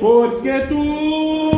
porque tú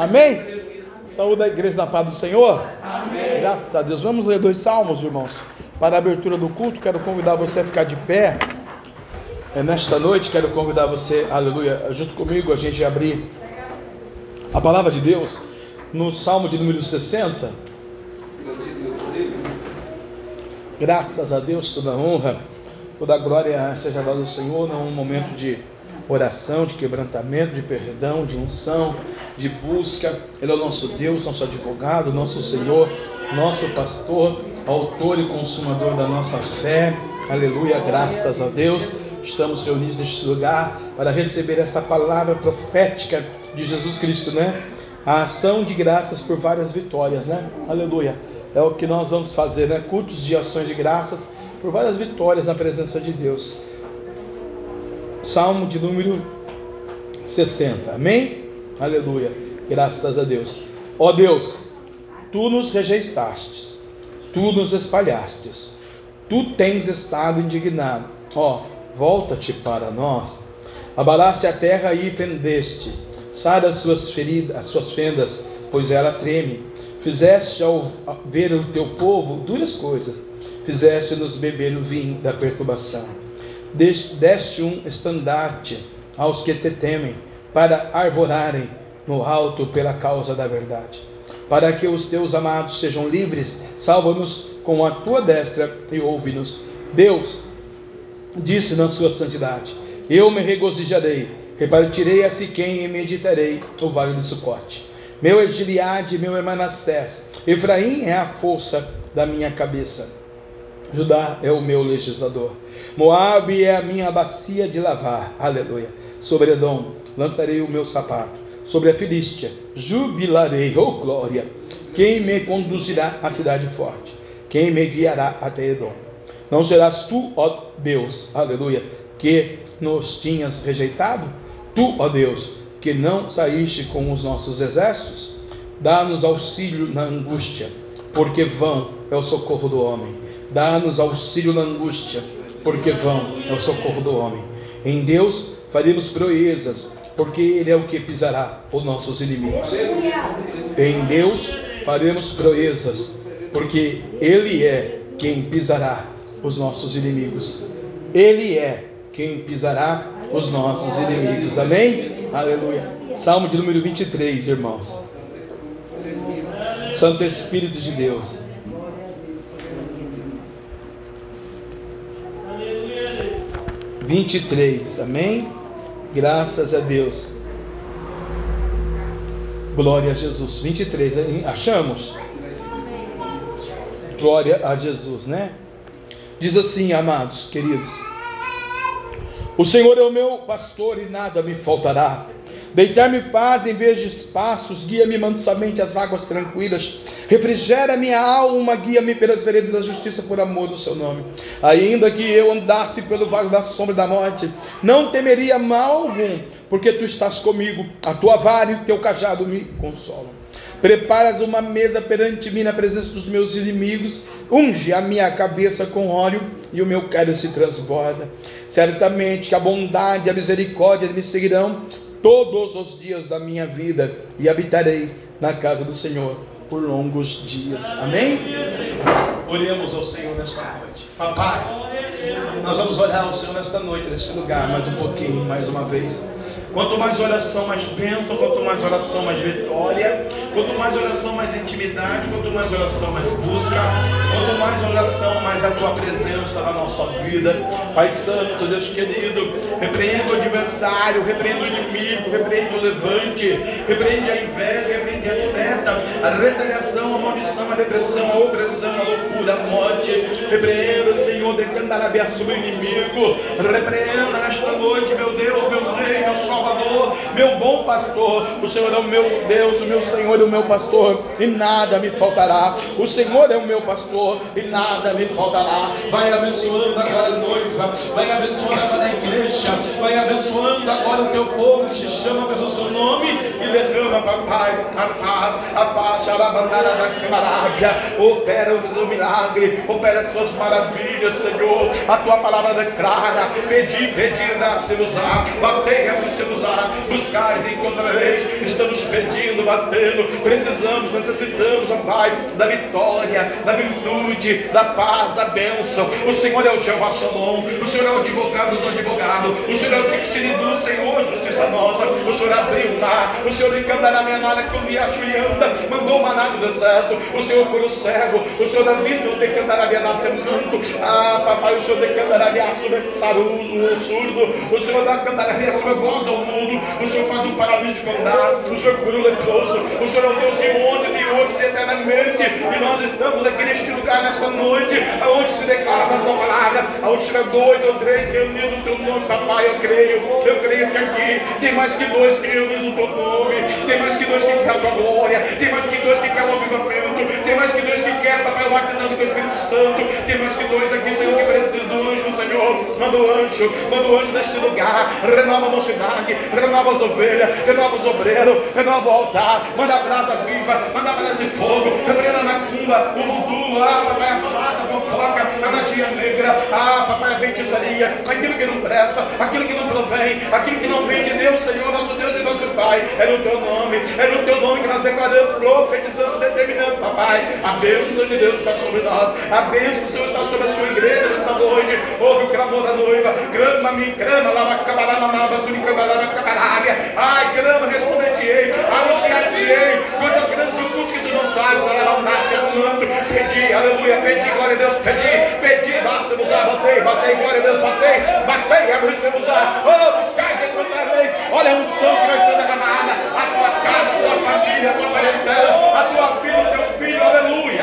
Amém? Saúde da igreja da paz do Senhor. Amém. Graças a Deus. Vamos ler dois salmos, irmãos. Para a abertura do culto, quero convidar você a ficar de pé. É, nesta noite, quero convidar você, aleluia, junto comigo, a gente abrir a palavra de Deus no Salmo de número 60. Graças a Deus, toda honra, toda glória seja dada ao Senhor num momento de oração, de quebrantamento, de perdão, de unção, de busca. Ele é o nosso Deus, nosso advogado, nosso Senhor, nosso pastor, autor e consumador da nossa fé. Aleluia, graças a Deus. Estamos reunidos neste lugar para receber essa palavra profética de Jesus Cristo, né? A ação de graças por várias vitórias, né? Aleluia. É o que nós vamos fazer, né? Cultos de ações de graças por várias vitórias na presença de Deus. Salmo de número 60. Amém? Aleluia. Graças a Deus. Ó Deus, tu nos rejeitaste, tu nos espalhastes, tu tens estado indignado. Ó, volta-te para nós. Abalaste a terra e fendeste. Sai das suas feridas, as suas fendas, pois ela treme. Fizeste ao ver o teu povo duras coisas. Fizeste-nos beber no vinho da perturbação deste um estandarte aos que te temem, para arvorarem no alto pela causa da verdade. Para que os teus amados sejam livres, salva-nos com a tua destra e ouve-nos. Deus disse na sua santidade: Eu me regozijarei, repartirei a Siquém e meditarei o vale do Sucote. Meu é Gileade, meu é Manassés, Efraim é a força da minha cabeça. Judá é o meu legislador. Moabe é a minha bacia de lavar. Aleluia. Sobre Edom lançarei o meu sapato. Sobre a Filístia jubilarei. Oh glória! Quem me conduzirá à cidade forte? Quem me guiará até Edom? Não serás tu, ó Deus, aleluia, que nos tinhas rejeitado? Tu, ó Deus, que não saíste com os nossos exércitos? Dá-nos auxílio na angústia, porque vão é o socorro do homem. Dá-nos auxílio na angústia, porque vão é o socorro do homem. Em Deus faremos proezas, porque Ele é o que pisará os nossos inimigos. Em Deus faremos proezas, porque Ele é quem pisará os nossos inimigos. Ele é quem pisará os nossos inimigos. Amém? Aleluia. Salmo de número 23, irmãos. Santo Espírito de Deus. 23, amém? Graças a Deus. Glória a Jesus. 23, achamos? Glória a Jesus, né? Diz assim, amados, queridos: O Senhor é o meu pastor e nada me faltará. Deitar-me faz em vez de pastos, guia-me mansamente às águas tranquilas. Refrigera minha alma, guia-me pelas veredas da justiça por amor do seu nome. Ainda que eu andasse pelo vale da sombra da morte, não temeria mal algum, porque tu estás comigo, a tua vara e o teu cajado me consolam. Preparas uma mesa perante mim na presença dos meus inimigos, unge a minha cabeça com óleo e o meu cálice se transborda. Certamente que a bondade e a misericórdia me seguirão todos os dias da minha vida e habitarei na casa do Senhor por longos dias. Amém? Oremos ao Senhor nesta noite. Papai, nós vamos orar ao Senhor nesta noite, neste lugar, mais um pouquinho, mais uma vez. Quanto mais oração, mais bênção. Quanto mais oração, mais vitória. Quanto mais oração, mais intimidade. Quanto mais oração, mais busca. Quanto mais oração, mais a tua presença na nossa vida. Pai Santo, Deus querido, repreende o adversário, repreende o inimigo, repreende o levante, repreende a inveja, repreende a seta, a retaliação, a maldição, a depressão, a opressão, a loucura, a morte. Repreenda, Senhor, decanta sobre o inimigo. Repreenda nesta noite, meu Deus, meu Rei, meu sol Salvador, meu bom pastor. O Senhor é o meu Deus, o meu Senhor é o meu pastor, e nada me faltará. O Senhor é o meu pastor, e nada me faltará. Vai abençoando agora a noiva, vai abençoando agora a igreja, vai abençoando agora o teu povo que se chama pelo seu nome derrama, papai, a paz, a paz, xarabandara da camarábia. Opera o milagre, opera as suas maravilhas, Senhor. A tua palavra declara: pedi, pedi, dá-se-vos-á, batei, abre-se-vos-á, buscais e encontrareis. Estamos pedindo, batendo, precisamos, necessitamos, ó Pai, da vitória, da virtude, da paz, da bênção. O Senhor é o Jeová Shalom, o Senhor é o advogado dos advogados, o Senhor é o que se reduz, Senhor, justiça nossa. O Senhor abriu o mar, o Senhor nada anda, mandou o maná do deserto, o Senhor cura o cego, o Senhor dá vista, minha nascimento. Ah, papai, o Senhor decantará minha sobre o surdo, o Senhor dá cantará minha sobre voz ao mundo, o Senhor faz um paralítico andar, o Senhor cura o leproso, o Senhor é o Deus de ontem, de hoje, de eternamente, e nós estamos aqui neste lugar nesta noite, aonde se declara a tua palavra, aonde chega dois ou três reunidos no teu nome, papai, eu creio, eu creio que aqui tem mais que dois reunidos no teu nome, tem mais que dois que querem a tua glória, tem mais que dois que querem o avivamento, tem mais que dois que querem, papai, o batizado do Espírito Santo, tem mais que dois aqui, Senhor, que precisam do anjo, Senhor, manda o anjo, manda o anjo neste lugar, renova a mocidade, renova as ovelhas, renova os obreiros, renova o altar, manda a brasa viva, manda a brasa de fogo, quebra na cumba, o voodoo, ah, papai, a fumaça, a fofoca, a magia negra, ah, papai, a feitiçaria, aquilo que não presta, aquilo que não provém, aquilo que não vem de Deus, Senhor, nosso Deus e nosso Pai, é no teu nome, é no teu nome que nós declaramos, profetizamos, determinamos, papai, a bênção de Deus está sobre nós, a bênção do Senhor está sobre a sua igreja nesta noite, ouve o clamor da noiva, grama-me, grama, lava, cabarama, lava, suricabarama, cabarábia, ai, grama, responder-te-ei, anunciar-te-ei, quantas grandes tudo que tu não sabes, ela nasce amando, pedi, aleluia, pedi, glória a Deus, pedi, pedi, basta-nos, batei, batei, glória a Deus, batei, batei, abre-se-nos, oh, buscais e encontrareis, olha a unção que vai ser derramada, a casa, a tua família, a tua parentela, a tua filha, o teu filho, aleluia,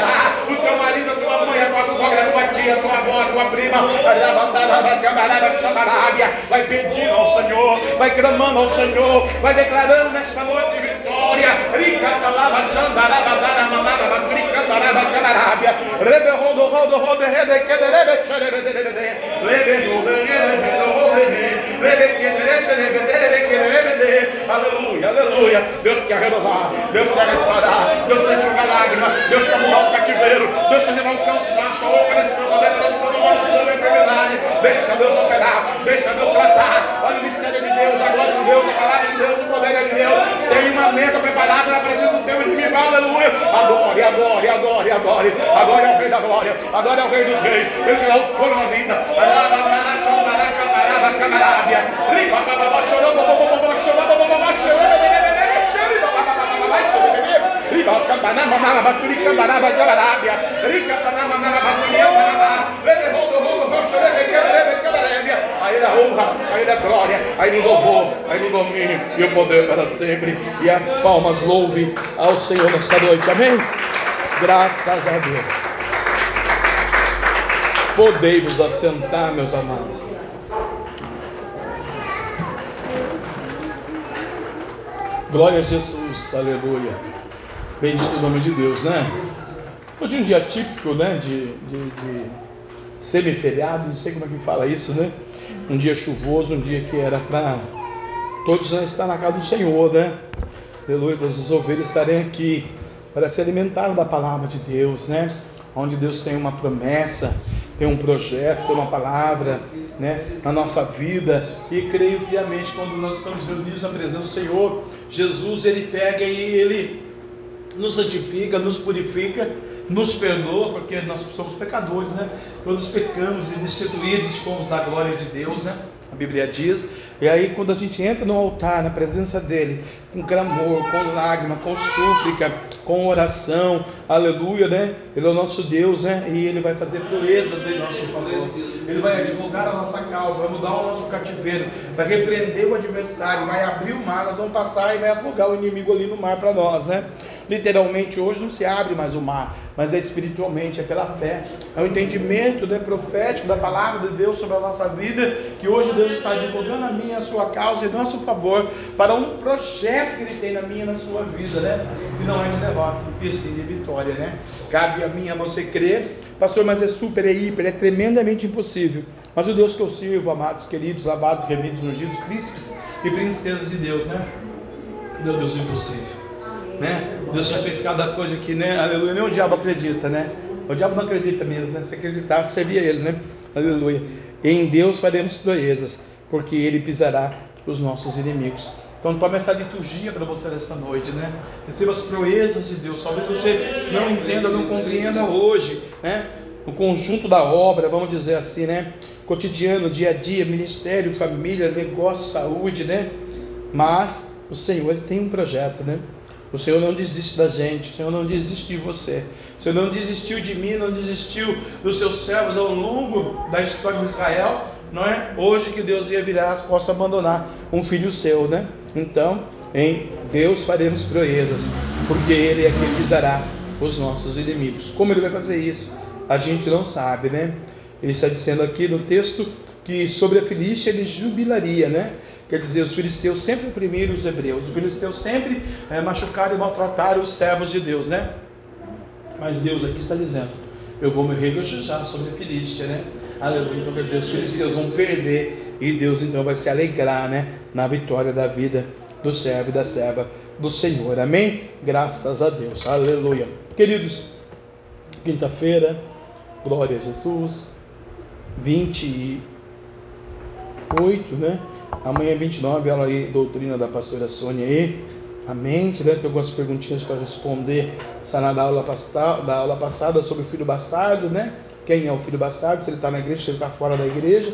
o teu marido, a tua mãe, a tua sogra, a tua tia, a tua avó, a tua prima, vai pedindo ao Senhor, vai clamando ao Senhor, vai declarando nesta noite rebe Aleluia, aleluia. Deus quer renovar, Deus quer restaurar, Deus quer enxugar lágrimas, Deus quer mudar o cativeiro, Deus quer levar o cansaço, a opressão, a depressão, a maldição, a enfermidade. Deixa Deus operar, deixa Deus tratar. Olha o mistério de Deus, a glória de Deus, a palavra de Deus, o poder de Deus. Tem uma mesa preparada na presença do teu inimigo, Adore, adore, adore, adore. Adore ao Rei da Glória, adore ao Rei dos Reis. Ele te dá o fogo na vida. Rica, paná, mamá, basuri, campaná, leve, rodo, rodo, rodo, leve, leve, cabarébia, aí da honra, aí da glória, aí no louvor, aí no domínio e o poder para sempre, e as palmas louvem ao Senhor nesta noite, amém? Graças a Deus. Podei vos assentar, meus amados. Glória a Jesus, aleluia. Bendito o nome de Deus, né? Hoje é um dia típico, né? De, de, de semiferiado, não sei como é que fala isso, né? Um dia chuvoso, um dia que era para todos estar na casa do Senhor, né? Aleluia, as ovelhas estarem aqui para se alimentar da palavra de Deus, né? Onde Deus tem uma promessa, tem um projeto, tem uma palavra, né, na nossa vida e creio piamente quando nós estamos reunidos na presença do Senhor, Jesus ele pega e ele nos santifica, nos purifica, nos perdoa, porque nós somos pecadores, né? Todos pecamos e destituídos fomos da glória de Deus, né? A Bíblia diz, e aí quando a gente entra no altar, na presença dele, com clamor, com lágrima, com súplica, com oração, aleluia, né? Ele é o nosso Deus, né? E ele vai fazer proezas em nosso favor. Ele vai advogar a nossa causa, vai mudar o nosso cativeiro, vai repreender o adversário, vai abrir o mar, nós vamos passar e vai afogar o inimigo ali no mar para nós, né? Literalmente hoje não se abre mais o mar, mas é espiritualmente, é pela fé. É o entendimento né, profético da palavra de Deus sobre a nossa vida, que hoje Deus está divulgando a minha, a sua causa e nosso favor para um projeto que Ele tem na minha e na sua vida, né? E não é de derrota, e sim de vitória, né? Cabe a mim, a você crer, pastor, mas é super, é hiper, é tremendamente impossível. Mas o Deus que eu sirvo, amados, queridos, lavados, remidos, ungidos, príncipes e princesas de Deus, né? Meu Deus, é impossível. Né? Deus já fez cada coisa aqui, né? Aleluia. Nem o diabo acredita, né? O diabo não acredita mesmo, né? Se acreditasse, servia ele, né? Aleluia. Em Deus faremos proezas, porque ele pisará os nossos inimigos. Então tome essa liturgia para você nesta noite, né? Receba as proezas de Deus. Talvez você não entenda, não compreenda hoje, né? O conjunto da obra, vamos dizer assim, né? Cotidiano, dia a dia, ministério, família, negócio, saúde, né? Mas o Senhor tem um projeto, né? O Senhor não desiste da gente, o Senhor não desiste de você. O Senhor não desistiu de mim, não desistiu dos seus servos ao longo da história de Israel. Não é hoje que Deus ia virar as costas abandonar um filho seu, né? Então, em Deus faremos proezas, porque Ele é quem pisará os nossos inimigos. Como Ele vai fazer isso? A gente não sabe, né? Ele está dizendo aqui no texto que sobre a Filístia ele jubilaria, né? Quer dizer, os filisteus sempre oprimiram os hebreus, os filisteus sempre é, machucaram e maltrataram os servos de Deus, né? Mas Deus aqui está dizendo: Eu vou me regozijar sobre a Filístia, né? Aleluia. Então quer dizer, os filisteus vão perder e Deus então vai se alegrar, né? Na vitória da vida do servo e da serva do Senhor, amém? Graças a Deus, aleluia. Queridos, quinta-feira, glória a Jesus, 28, né? Amanhã 29, aula aí, doutrina da pastora Sônia aí. Amém. Tem algumas perguntinhas para responder. Será da aula, da aula passada sobre o filho bastardo, né? Quem é o filho bastardo? Se ele está na igreja, se ele está fora da igreja.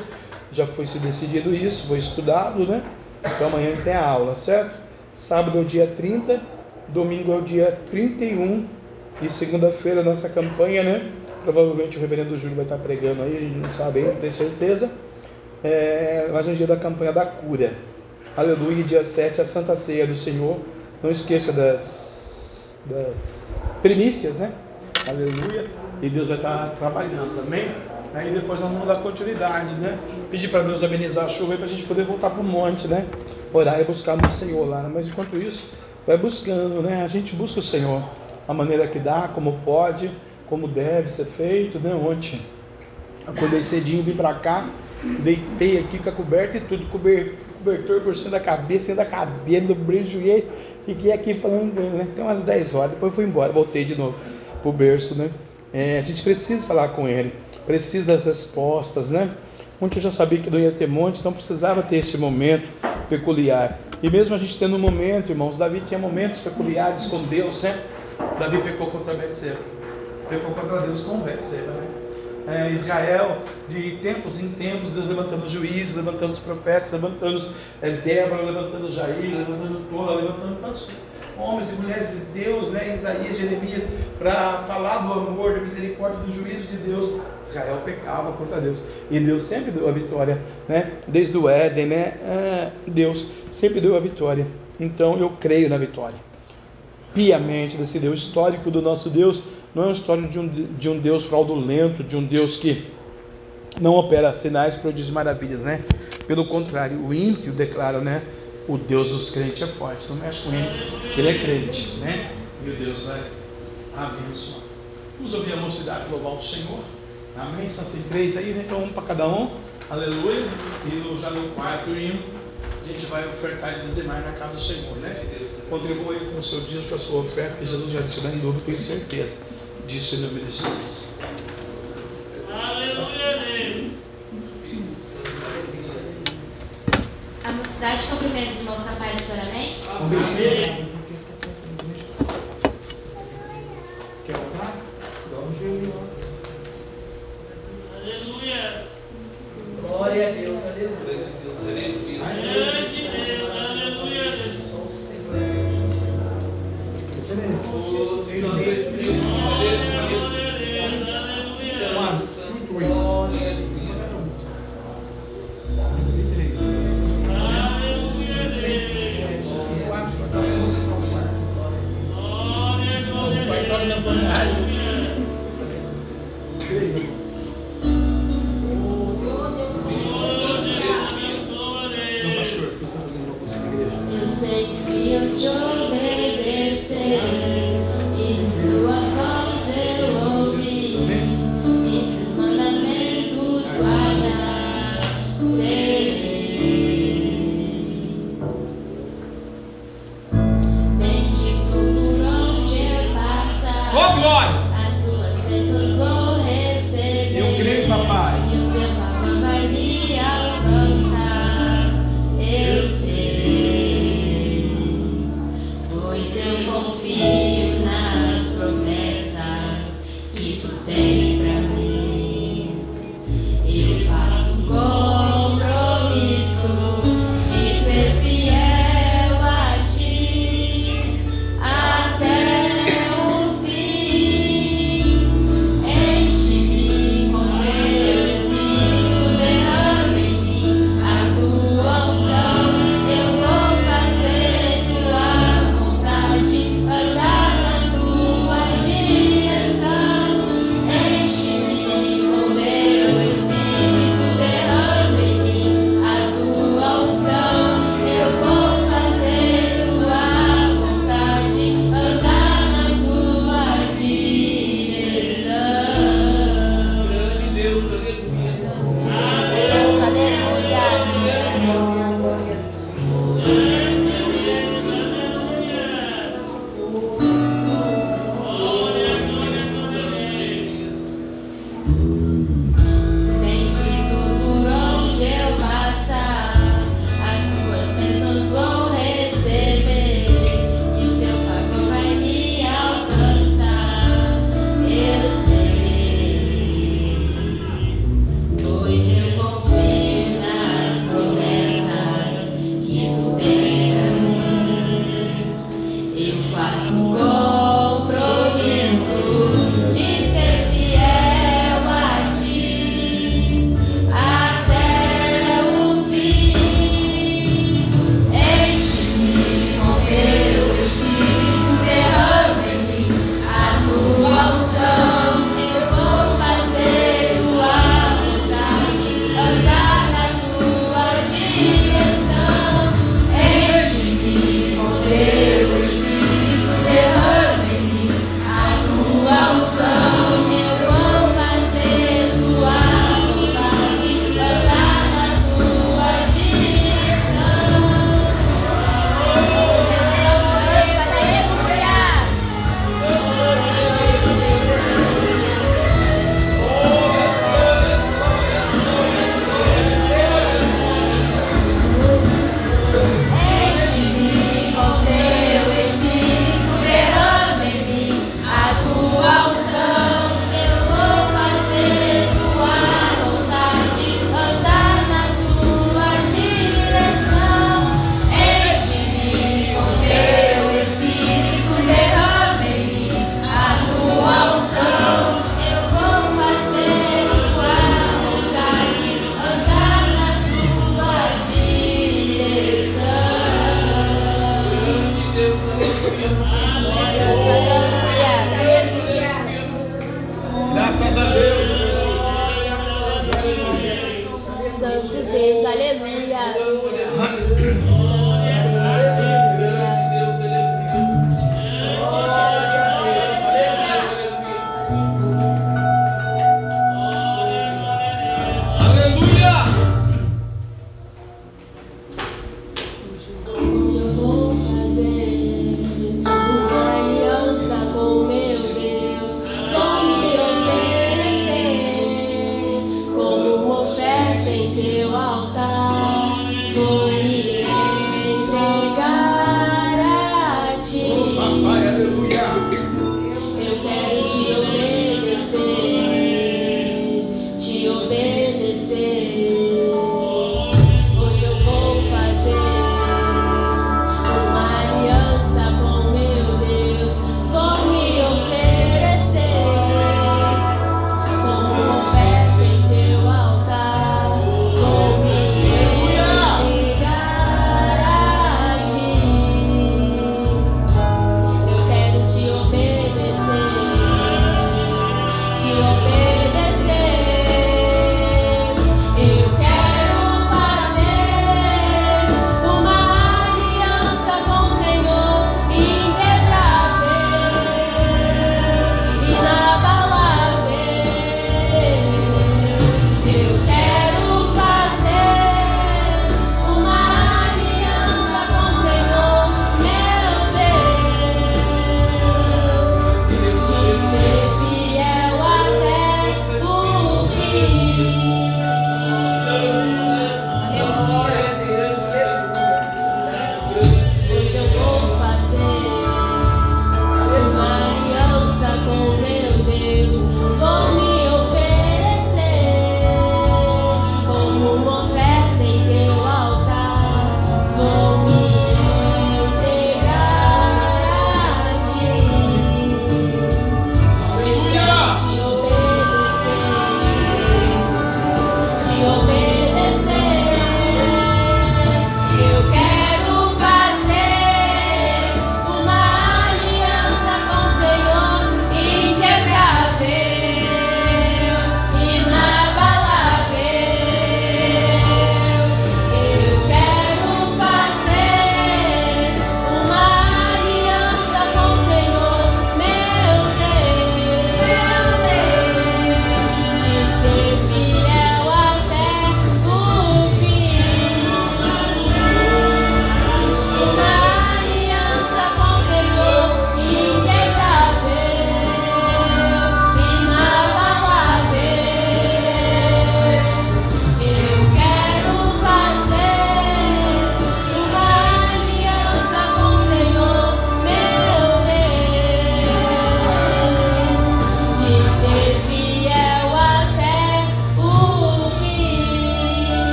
Já foi se decidido isso, foi estudado, né? Então amanhã tem a aula, certo? Sábado é o dia 30, domingo é o dia 31 e segunda-feira nossa campanha, né? Provavelmente o reverendo Júlio vai estar pregando aí, a gente não sabe ainda, tem certeza é, mas dia da campanha da cura. Aleluia, dia 7, a Santa Ceia do Senhor. Não esqueça das, das primícias, né? Aleluia. E Deus vai estar trabalhando também. Aí depois nós vamos dar continuidade, né? Pedir para Deus amenizar a chuva para a gente poder voltar para o monte, né? Orar e buscar no Senhor lá. Né? Mas enquanto isso, vai buscando, né? A gente busca o Senhor. A maneira que dá, como pode, como deve ser feito, né? Ontem, acordei cedinho, vim para cá Deitei aqui com a coberta e tudo, cobertor por cima da cabeça, cima da cadeira, do e fiquei aqui falando com ele, né? Tem umas 10 horas, depois fui embora, voltei de novo pro berço, né? É, a gente precisa falar com ele, precisa das respostas, né? Ontem eu já sabia que não ia ter monte, então precisava ter esse momento peculiar. E mesmo a gente tendo um momento, irmãos, Davi tinha momentos peculiares com Deus, né? Davi pecou contra Betseba. Pecou contra Deus com Betseba, né? É, Israel de tempos em tempos, Deus levantando juízes, levantando os profetas, levantando é, Débora, levantando Jair, levantando Tola, levantando tantos homens e mulheres de Deus, né, Isaías, Jeremias, para falar do amor, da misericórdia, do juízo de Deus. Israel pecava contra Deus e Deus sempre deu a vitória, né? Desde o Éden, né? É, Deus sempre deu a vitória. Então eu creio na vitória. Piamente desse Deus histórico do nosso Deus, não é uma história de um, de um Deus fraudulento, de um Deus que não opera sinais, prodígios e maravilhas, né? Pelo contrário, o ímpio declara, né? O Deus dos crentes é forte. Não mexe com ele, ele é crente, né? E o Deus vai abençoar. Vamos ouvir a mocidade louvar o Senhor. Amém? Só tem três aí, né? Então um para cada um. Aleluia. E já no quarto hino, a gente vai ofertar e dizimar na casa do Senhor, né? Contribua aí com o seu dízimo, com a sua oferta, que Jesus vai te dar em dobro, tenho certeza disso em nome de Jesus. Aleluia. A mocidade cumprimenta os irmãos capazes de amém? Amém. Quer orar? Dá um joelho Aleluia. Glória a Deus, aleluia. Aleluia. Deus, aleluia. Diferença.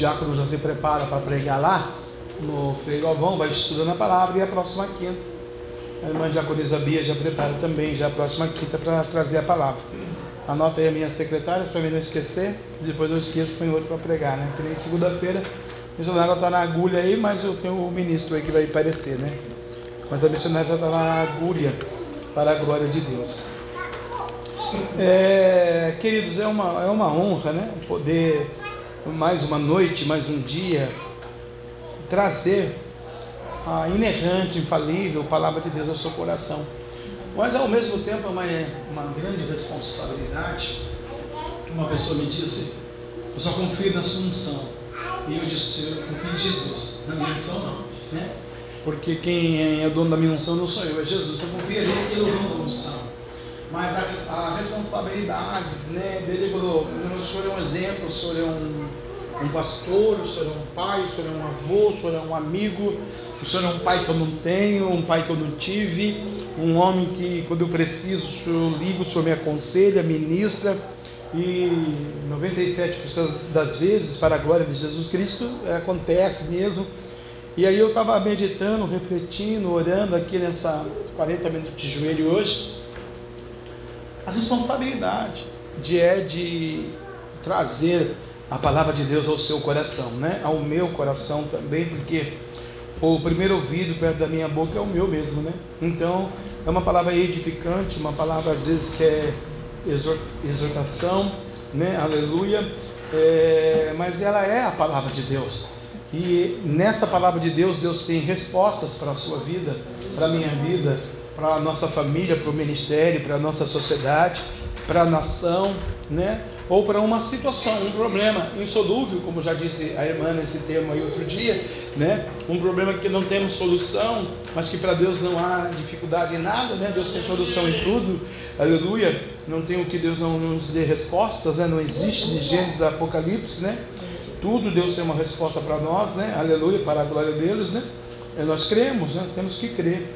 Diácono já se prepara para pregar lá no Frei Galvão, vai estudando a palavra e a próxima quinta. A irmã diaconisa Bia já prepara também, já a próxima quinta, para trazer a palavra. Anota aí as minhas secretárias para mim não esquecer. Depois eu esqueço, põe outro para pregar, né? Que nem segunda-feira. A missionária está na agulha aí, mas eu tenho o ministro aí que vai aparecer, né? Mas a missionária já está na agulha para a glória de Deus. É, queridos, é uma, é uma honra, né? Poder mais uma noite, mais um dia, trazer a inerrante, infalível palavra de Deus ao seu coração. Mas ao mesmo tempo é uma, uma grande responsabilidade. Uma pessoa me disse, eu só confio na sua unção. E eu disse, eu confio em Jesus, na minha unção não. Né? Porque quem é dono da minha unção não sou eu, é Jesus. Eu confio ali que ele é o dono da unção. Mas a, a responsabilidade né, dele falou, o senhor é um exemplo, o senhor é um um pastor, o senhor é um pai, o senhor é um avô, o senhor é um amigo, o senhor é um pai que eu não tenho, um pai que eu não tive, um homem que quando eu preciso, o senhor liga, o senhor me aconselha, ministra, e 97% das vezes, para a glória de Jesus Cristo, é, acontece mesmo. E aí eu estava meditando, refletindo, orando aqui nessa 40 minutos de joelho hoje, a responsabilidade de é de trazer a palavra de Deus ao seu coração, né? Ao meu coração também, porque o primeiro ouvido perto da minha boca é o meu mesmo, né? Então, é uma palavra edificante, uma palavra às vezes que é exortação, né? Aleluia. É, mas ela é a palavra de Deus. E nessa palavra de Deus, Deus tem respostas para a sua vida, para a minha vida, para a nossa família, para o ministério, para a nossa sociedade, para a nação, né? Ou para uma situação, um problema insolúvel, como já disse a irmã nesse tema aí outro dia, né? Um problema que não temos solução, mas que para Deus não há dificuldade em nada, né? Deus tem solução em tudo, aleluia. Não tem o que Deus não nos dê respostas, né? Não existe de Gênesis Apocalipse, né? Tudo Deus tem uma resposta para nós, né? Aleluia, para a glória deles, né? E nós cremos, né? Temos que crer.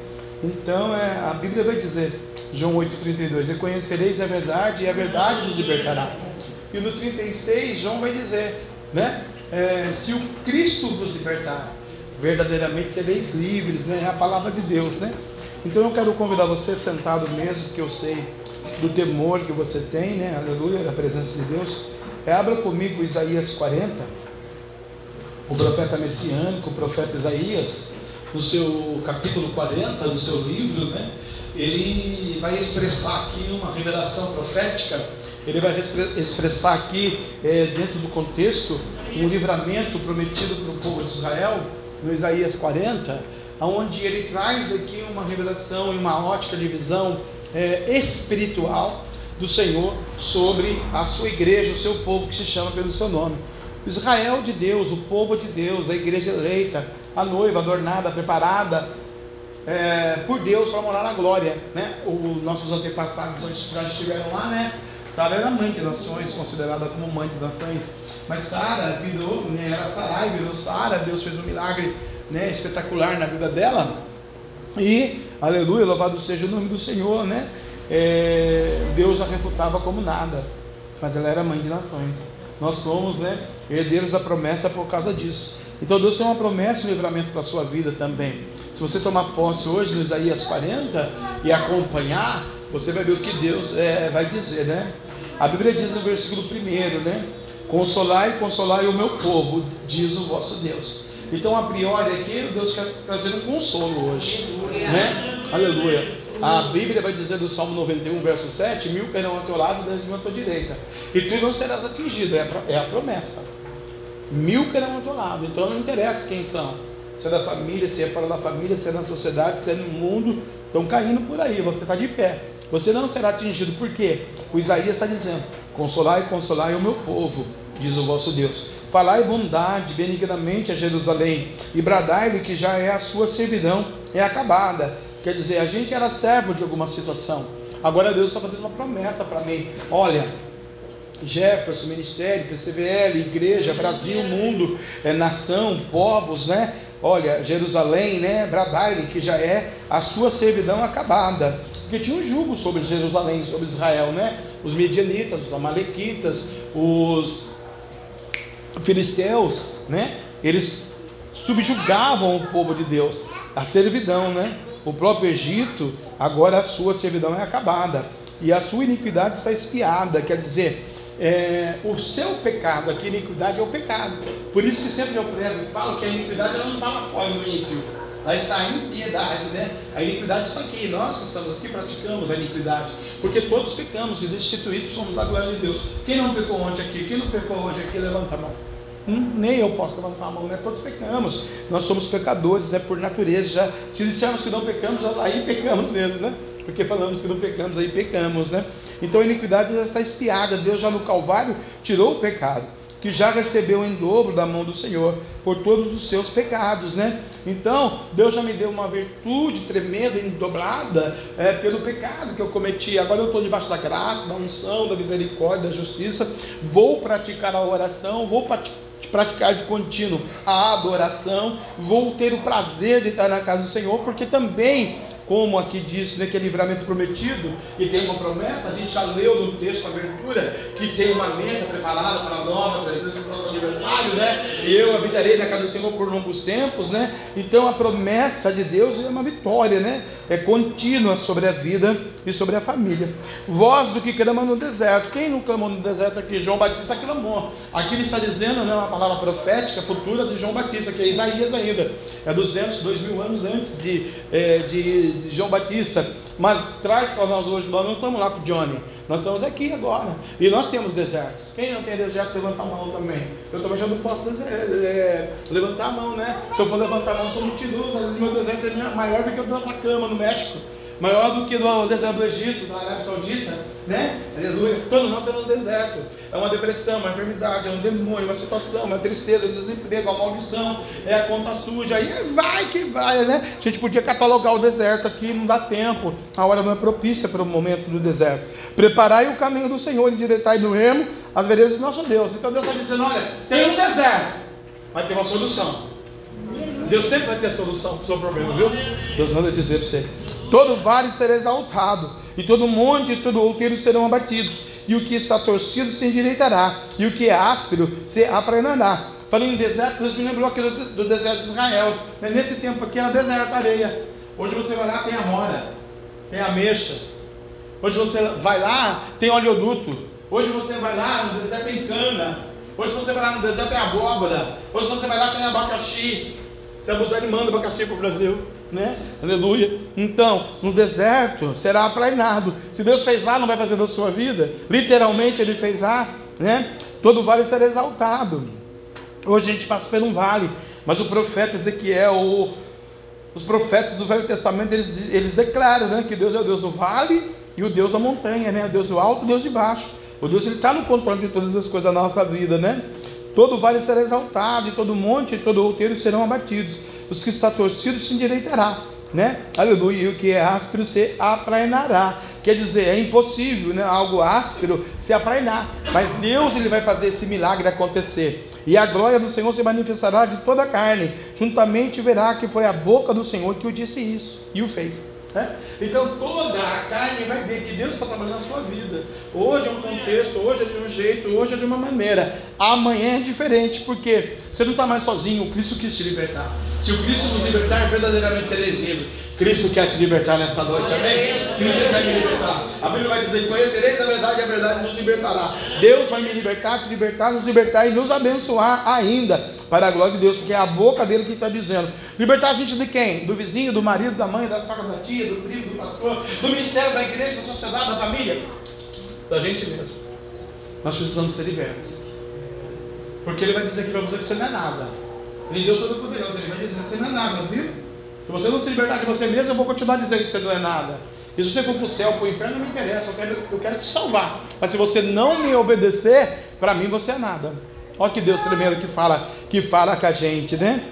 Então é, a Bíblia vai dizer, João 8,32, reconhecereis a verdade e a verdade nos libertará. E no 36, João vai dizer, né? É, se o Cristo vos libertar, verdadeiramente sereis livres, né? É a palavra de Deus, né? Então eu quero convidar você sentado mesmo, porque eu sei do temor que você tem, né? Aleluia, da presença de Deus. É, abra comigo Isaías 40, o profeta messiânico, o profeta Isaías, no seu capítulo 40 do seu livro, né? Ele vai expressar aqui uma revelação profética ele vai expressar aqui, é, dentro do contexto, um livramento prometido para o povo de Israel, no Isaías 40, onde ele traz aqui uma revelação e uma ótica de visão é, espiritual do Senhor sobre a sua igreja, o seu povo que se chama pelo seu nome. Israel de Deus, o povo de Deus, a igreja eleita, a noiva adornada, preparada é, por Deus para morar na glória. Né? Os nossos antepassados já estiveram lá, né? Sara era mãe de nações, considerada como mãe de nações. Mas Sara virou, né, era Sarai, virou Sara. Deus fez um milagre né, espetacular na vida dela. E, aleluia, louvado seja o nome do Senhor, né? É, Deus a refutava como nada, mas ela era mãe de nações. Nós somos né, herdeiros da promessa por causa disso. Então Deus tem uma promessa e um livramento para a sua vida também. Se você tomar posse hoje no Isaías 40 e acompanhar, você vai ver o que Deus é, vai dizer, né? A Bíblia diz no versículo 1, né? Consolai, consolai o meu povo, diz o vosso Deus. Então, a priori aqui, Deus quer trazer um consolo hoje, né? Aleluia. A Bíblia vai dizer do Salmo 91, verso 7: Mil cairão ao teu lado, dez mil à tua direita, e tu não serás atingido, é, é a promessa. Mil cairão ao teu lado, então não interessa quem são, se é da família, se é fora da família, se é na sociedade, se é no mundo, estão caindo por aí, você está de pé. Você não será atingido, por quê? O Isaías está dizendo: Consolai, consolai o meu povo, diz o vosso Deus. Falai bondade benignamente a Jerusalém, e bradai-lhe que já é a sua servidão, é acabada. Quer dizer, a gente era servo de alguma situação, Agora Deus está fazendo uma promessa para mim. Olha, Jefferson, Ministério, PCVL, Igreja, Brasil, Mundo, é, Nação, povos, né? Olha, Jerusalém, né? Bradaile, que já é a sua servidão acabada. Porque tinha um jugo sobre Jerusalém, sobre Israel, né? Os medianitas, os amalequitas, os filisteus, né? Eles subjugavam o povo de Deus, a servidão, né? O próprio Egito, agora a sua servidão é acabada e a sua iniquidade está espiada, quer dizer, é, o seu pecado, aqui iniquidade é o pecado. Por isso que sempre eu prego e falo que a iniquidade ela não está lá fora no ímpio. Lá está a impiedade, né? A iniquidade está aqui. Nós que estamos aqui praticamos a iniquidade. Porque todos pecamos e destituídos somos da glória de Deus. Quem não pecou ontem aqui? Quem não pecou hoje aqui? Levanta a mão. Hum, nem eu posso levantar a mão, né? Todos pecamos. Nós somos pecadores, né? Por natureza. Já, se dissermos que não pecamos, aí pecamos mesmo, né? Porque falamos que não pecamos, aí pecamos, né? Então a iniquidade já está espiada. Deus já no Calvário tirou o pecado, que já recebeu em dobro da mão do Senhor por todos os seus pecados, né? Então Deus já me deu uma virtude tremenda dobrada é, pelo pecado que eu cometi. Agora eu estou debaixo da graça, da unção, da misericórdia, da justiça. Vou praticar a oração, vou praticar de contínuo a adoração, vou ter o prazer de estar na casa do Senhor, porque também como aqui diz, né, que é livramento prometido, e tem uma promessa, a gente já leu no texto, a abertura, que tem uma mesa preparada para nós, a presença do nosso aniversário, né? E eu habitarei na casa do Senhor por longos tempos, né? Então a promessa de Deus é uma vitória, né? É contínua sobre a vida e sobre a família. Voz do que clama no deserto. Quem não clamou no deserto aqui? João Batista clamou. Aqui ele está dizendo, né, uma palavra profética futura de João Batista, que é Isaías ainda. É 200, 2 mil anos antes de, é, de de João Batista, mas traz para nós hoje, nós não estamos lá com Johnny, nós estamos aqui agora, e nós temos desertos. Quem não tem deserto, levanta a mão também. Eu também já não posso é, levantar a mão, né? Se eu for levantar a mão, eu sou mentiroso, às vezes meu deserto é maior do que o da Atacama, no México maior do que no deserto do Egito, da Arábia Saudita, né? Aleluia. Todos nós temos um deserto. É uma depressão, uma enfermidade, é um demônio, uma situação, uma tristeza, um desemprego, uma maldição, é a conta suja. E vai que vai, né? A gente podia catalogar o deserto aqui, não dá tempo. A hora não é propícia para o momento do deserto. Preparai o caminho do Senhor, endireitai no ermo as veredas do nosso Deus. Então Deus está dizendo: olha, tem um deserto, vai ter uma solução. Deus sempre vai ter a solução para o seu problema, viu? Deus manda dizer para você todo vale será exaltado, e todo monte e todo outeiro serão abatidos, e o que está torcido se endireitará, e o que é áspero se aplanará. Falando em deserto, Deus me lembrou aqui do, deserto de Israel. Né, nesse tempo aqui era deserto, areia. Hoje você vai lá, tem a mora, tem a mexa. Hoje você vai lá, tem oleoduto. Hoje você vai lá, no deserto tem cana. Hoje você vai lá no deserto tem abóbora. Hoje você vai lá tem abacaxi. Se abusar, ele manda abacaxi para o Brasil né? Aleluia. Então, no deserto será aplainado. Se Deus fez lá, não vai fazer na sua vida. Literalmente, Ele fez lá, né? Todo vale será exaltado. Hoje a gente passa por um vale, mas o profeta Ezequiel, o, os profetas do Velho Testamento, eles, eles declaram, né? Que Deus é o Deus do vale e o Deus da montanha, né? O Deus do alto, o Deus de baixo. O Deus está no controle de todas as coisas da nossa vida, né? Todo vale será exaltado, e todo monte e todo outeiro serão abatidos os que está torcido se endireitará, né? Aleluia. E o que é áspero se aplainará. Quer dizer, é impossível, né? Algo áspero se aplainar. Mas Deus ele vai fazer esse milagre acontecer. E a glória do Senhor se manifestará de toda a carne. Juntamente verá que foi a boca do Senhor que o disse isso e o fez. Né? Então toda a carne vai ver que Deus está trabalhando na sua vida. Hoje é um contexto, hoje é de um jeito, hoje é de uma maneira. Amanhã é diferente, porque você não está mais sozinho, o Cristo quis te libertar. Se o Cristo nos libertar, verdadeiramente sereis livres. Cristo quer te libertar nessa noite, amém? Cristo quer me libertar. A Bíblia vai dizer: Conhecereis a verdade e a verdade nos libertará. Deus vai me libertar, te libertar, nos libertar e nos abençoar ainda, para a glória de Deus, porque é a boca dele que está dizendo. Libertar a gente de quem? Do vizinho, do marido, da mãe, da sogra, da tia, do primo, do pastor, do ministério, da igreja, da sociedade, da família, da gente mesmo. Nós precisamos ser libertos. Porque ele vai dizer aqui para você que você não é nada. Ele deu todo poderoso, ele vai dizer que você não é nada, viu? Se você não se libertar de você mesmo, eu vou continuar dizendo que você não é nada. E se você for para o céu, para o inferno, não me interessa, eu quero, eu quero te salvar. Mas se você não me obedecer, para mim você é nada. Olha que Deus tremendo que fala, que fala com a gente, né?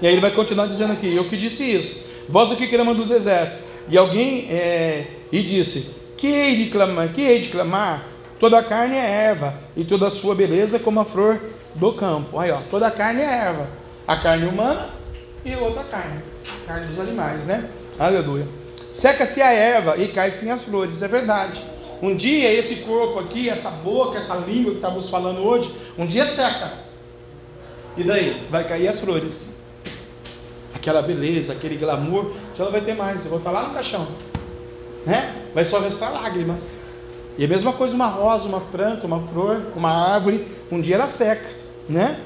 E aí ele vai continuar dizendo aqui, eu que disse isso. Voz do que clama do deserto. E alguém é, e disse: Que hei de clamar? Que hei de clamar? Toda a carne é erva, e toda a sua beleza como a flor do campo. Aí, ó, toda a carne é erva. A carne humana e outra carne. Carne dos animais, né? Aleluia. Seca-se a erva e cai-se as flores, é verdade. Um dia esse corpo aqui, essa boca, essa língua que estávamos falando hoje, um dia seca. E daí? Vai cair as flores. Aquela beleza, aquele glamour, já não vai ter mais. Eu vou estar lá no caixão. Né? Vai só restar lágrimas. E a mesma coisa uma rosa, uma planta, uma flor, uma árvore, um dia ela seca, né?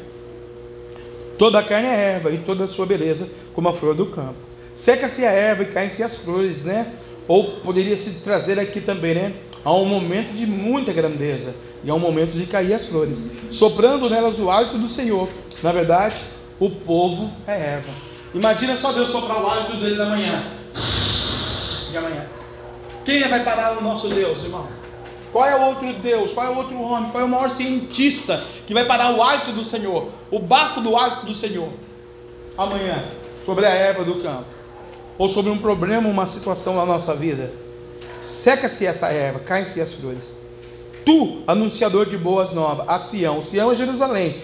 Toda a carne é erva e toda a sua beleza como a flor do campo. Seca-se a erva e caem-se as flores, né? Ou poderia se trazer aqui também, né? Há um momento de muita grandeza e há um momento de cair as flores, soprando nelas o hálito do Senhor. Na verdade, o povo é erva. Imagina só Deus soprar o hálito dele da manhã. De amanhã. Quem vai parar o nosso Deus, irmão? Qual é o outro Deus? Qual é o outro homem? Qual é o maior cientista que vai parar o hálito do Senhor? O bafo do hálito do Senhor. Amanhã, sobre a erva do campo. Ou sobre um problema, uma situação na nossa vida. Seca-se essa erva, caem-se as flores. Tu, anunciador de boas novas, a Sião. Sião é Jerusalém.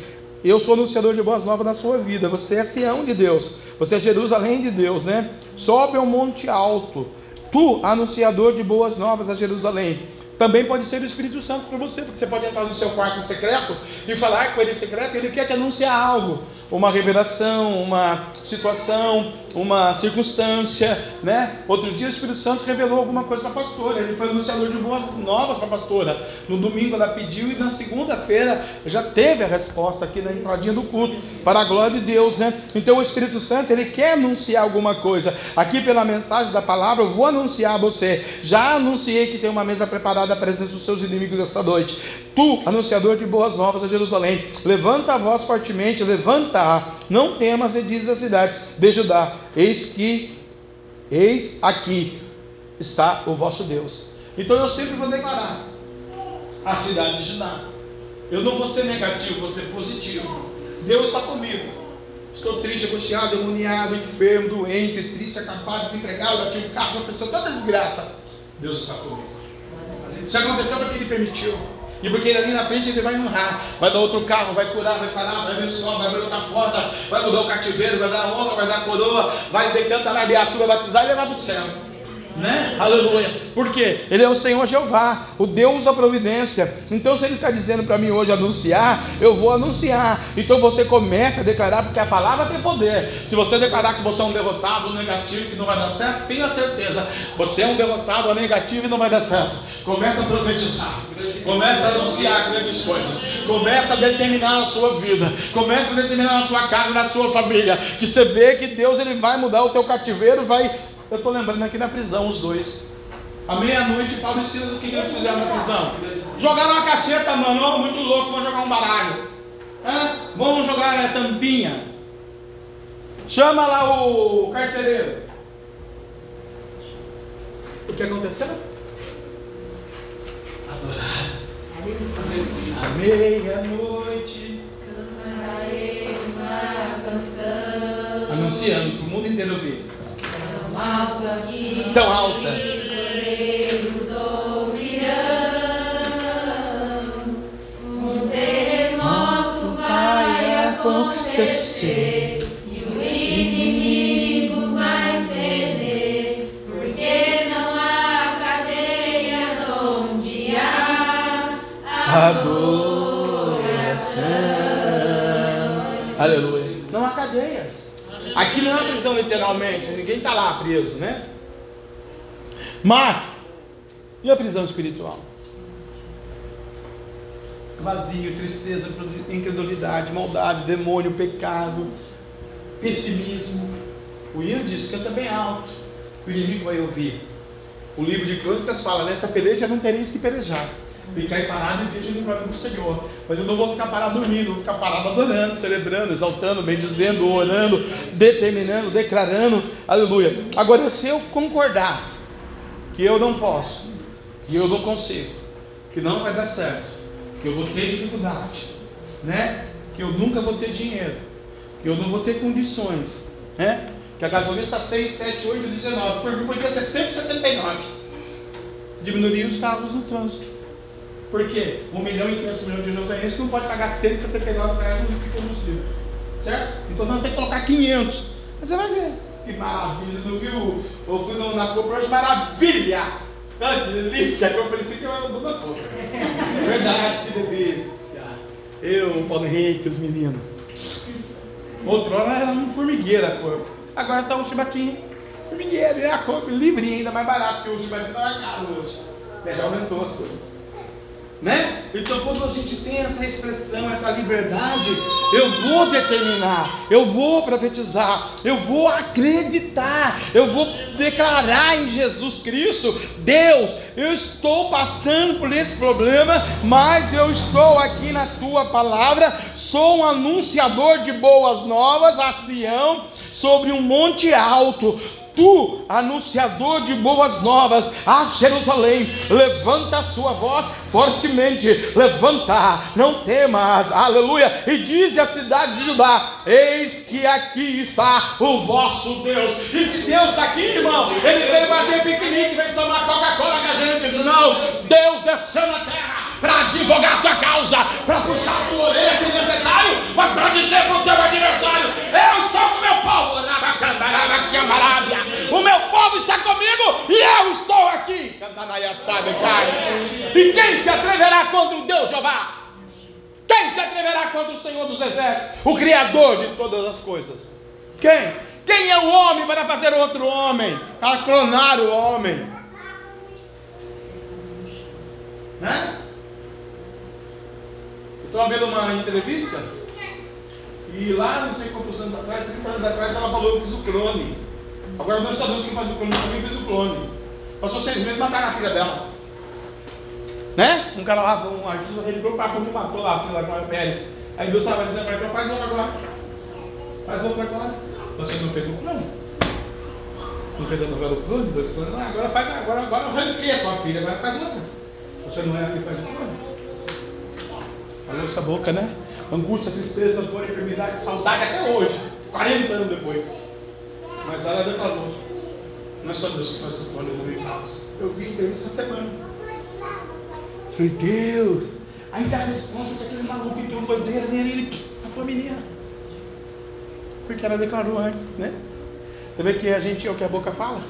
Eu sou anunciador de boas novas na sua vida. Você é Sião de Deus. Você é Jerusalém de Deus, né? Sobe ao monte alto. Tu, anunciador de boas novas a Jerusalém também pode ser o Espírito Santo para você, porque você pode entrar no seu quarto secreto e falar com ele secreto, ele quer te anunciar algo uma revelação, uma situação, uma circunstância, né? Outro dia o Espírito Santo revelou alguma coisa para a pastora, ele foi anunciador de boas novas para a pastora. No domingo ela pediu e na segunda-feira já teve a resposta aqui na entradinha do culto, para a glória de Deus, né? Então o Espírito Santo, ele quer anunciar alguma coisa. Aqui pela mensagem da palavra, eu vou anunciar a você. Já anunciei que tem uma mesa preparada à presença dos seus inimigos esta noite. Tu, anunciador de boas novas a Jerusalém, levanta a voz fortemente, levanta não temas, e diz as cidades de Judá: Eis que, eis aqui está o vosso Deus. Então eu sempre vou declarar a cidade de Judá. Eu não vou ser negativo, vou ser positivo. Deus está comigo. Estou triste, angustiado, demoniado, enfermo, doente, triste, acabado, desempregado, bati um carro, aconteceu tanta desgraça. Deus está comigo. Se aconteceu porque Ele permitiu. E porque ele ali na frente ele vai honrar, vai dar outro carro, vai curar, vai sarar, vai abençoar, vai abrir outra porta, vai mudar o cativeiro, vai dar honra, vai dar coroa, vai decantar na abeaçu, vai batizar e levar para o céu. Né? Aleluia. Porque Ele é o Senhor Jeová, o Deus da providência. Então, se Ele está dizendo para mim hoje anunciar, eu vou anunciar. Então você começa a declarar, porque a palavra tem poder. Se você declarar que você é um derrotado, um negativo, que não vai dar certo, tenha certeza. Você é um derrotado, um negativo e não vai dar certo. Começa a profetizar. Começa a anunciar grandes coisas. Começa a determinar a sua vida. Começa a determinar na sua casa, na sua família. Que você vê que Deus ele vai mudar o teu cativeiro, vai eu estou lembrando aqui na prisão, os dois. À meia-noite, Paulo e Silas, o que eles fizeram na prisão? Jogaram uma cacheta, mano. Oh, muito louco, vão jogar um baralho. Hã? Vamos jogar a tampinha. Chama lá o carcereiro. O que aconteceu? Adorar. À meia-noite. Anunciando para o mundo inteiro ouvir alta que tão alta. Os ouvirão. Um terremoto vai acontecer e o inimigo vai ceder, porque não há cadeias onde há adoração. Aleluia. Não há cadeias. Aqui não é prisão literalmente, ninguém está lá preso, né? Mas, e a prisão espiritual? Vazio, tristeza, incredulidade, maldade, demônio, pecado, pessimismo. O hino diz, canta bem alto, o inimigo vai ouvir. O livro de Crônicas fala, nessa peleja não tereis que pelejar ficar parado e vejo no glória do Senhor. Mas eu não vou ficar parado dormindo, vou ficar parado adorando, celebrando, exaltando, bendizendo, orando, determinando, declarando, aleluia. Agora, se eu concordar que eu não posso, que eu não consigo, que não vai dar certo, que eu vou ter dificuldade, né? Que eu nunca vou ter dinheiro, que eu não vou ter condições, né? Que a gasolina está 6, 7, 8, 19, por mim podia ser 179. diminuiria os carros no trânsito. Por quê? 1 milhão e 500 milhões de joseenses não pode pagar 179 reais no de combustível. Certo? Então nós temos que colocar 500. Mas você vai ver. Que maravilha. Não viu? Eu fui no- na compra hoje, maravilha. Ah, que delícia. A compra parecia que eu era dono da compra. Verdade, que delícia. Eu, Paulo Henrique, os meninos. Outrora era uma formigueira a corpo. Agora está o chibatinho. Formigueira, e a corpo livre ainda mais barato, porque o chibatinho estava caro hoje. Já aumentou as coisas. Né? Então quando a gente tem essa expressão, essa liberdade, eu vou determinar, eu vou profetizar, eu vou acreditar, eu vou declarar em Jesus Cristo, Deus, eu estou passando por esse problema, mas eu estou aqui na tua palavra, sou um anunciador de boas novas a Sião sobre um monte alto. Tu, anunciador de boas novas a Jerusalém, levanta a sua voz fortemente, levanta, não temas, aleluia, e diz à cidade de Judá: Eis que aqui está o vosso Deus. E se Deus está aqui, irmão, ele veio fazer piquenique, veio tomar Coca-Cola com a gente. Não, Deus desceu na terra para advogar a tua causa, para puxar a tua orelha se necessário, mas para dizer para o teu adversário: Eu estou com o meu povo, o meu povo está comigo e eu estou aqui. E quem se atreverá contra o Deus Jeová? Quem se atreverá contra o Senhor dos Exércitos, o Criador de todas as coisas? Quem? Quem é o homem para fazer outro homem? Para clonar o homem? Né? Estava vendo uma entrevista e lá, não sei quantos anos atrás, 30 anos atrás, ela falou: Eu fiz o clone. Agora nós sabemos quem faz o clone, também fez o clone. Passou seis meses mataram a filha dela. Né? Um cara lá, um artista, ele ligou para me matou lá a filha da Glória Pérez. Aí Deus estava dizendo para ele: Faz outra agora. Faz outra agora. Você não fez o clone? Não fez a novela o clone? Dois clones? Não, agora faz agora, agora arranquei a tua filha, agora faz outra. Você não é a que faz o clone. Falou essa boca, né? Angústia, tristeza, dor, enfermidade, saudade até hoje, 40 anos depois. Mas ela declarou: Não é só Deus que faz o clone, eu também faço. Eu vi entrevista essa semana. Falei, Deus. Aí dá a resposta que aquele maluco entrou bandeira nele, ele matou a menina. Porque ela declarou antes, né? Você vê que a gente é o que a boca fala?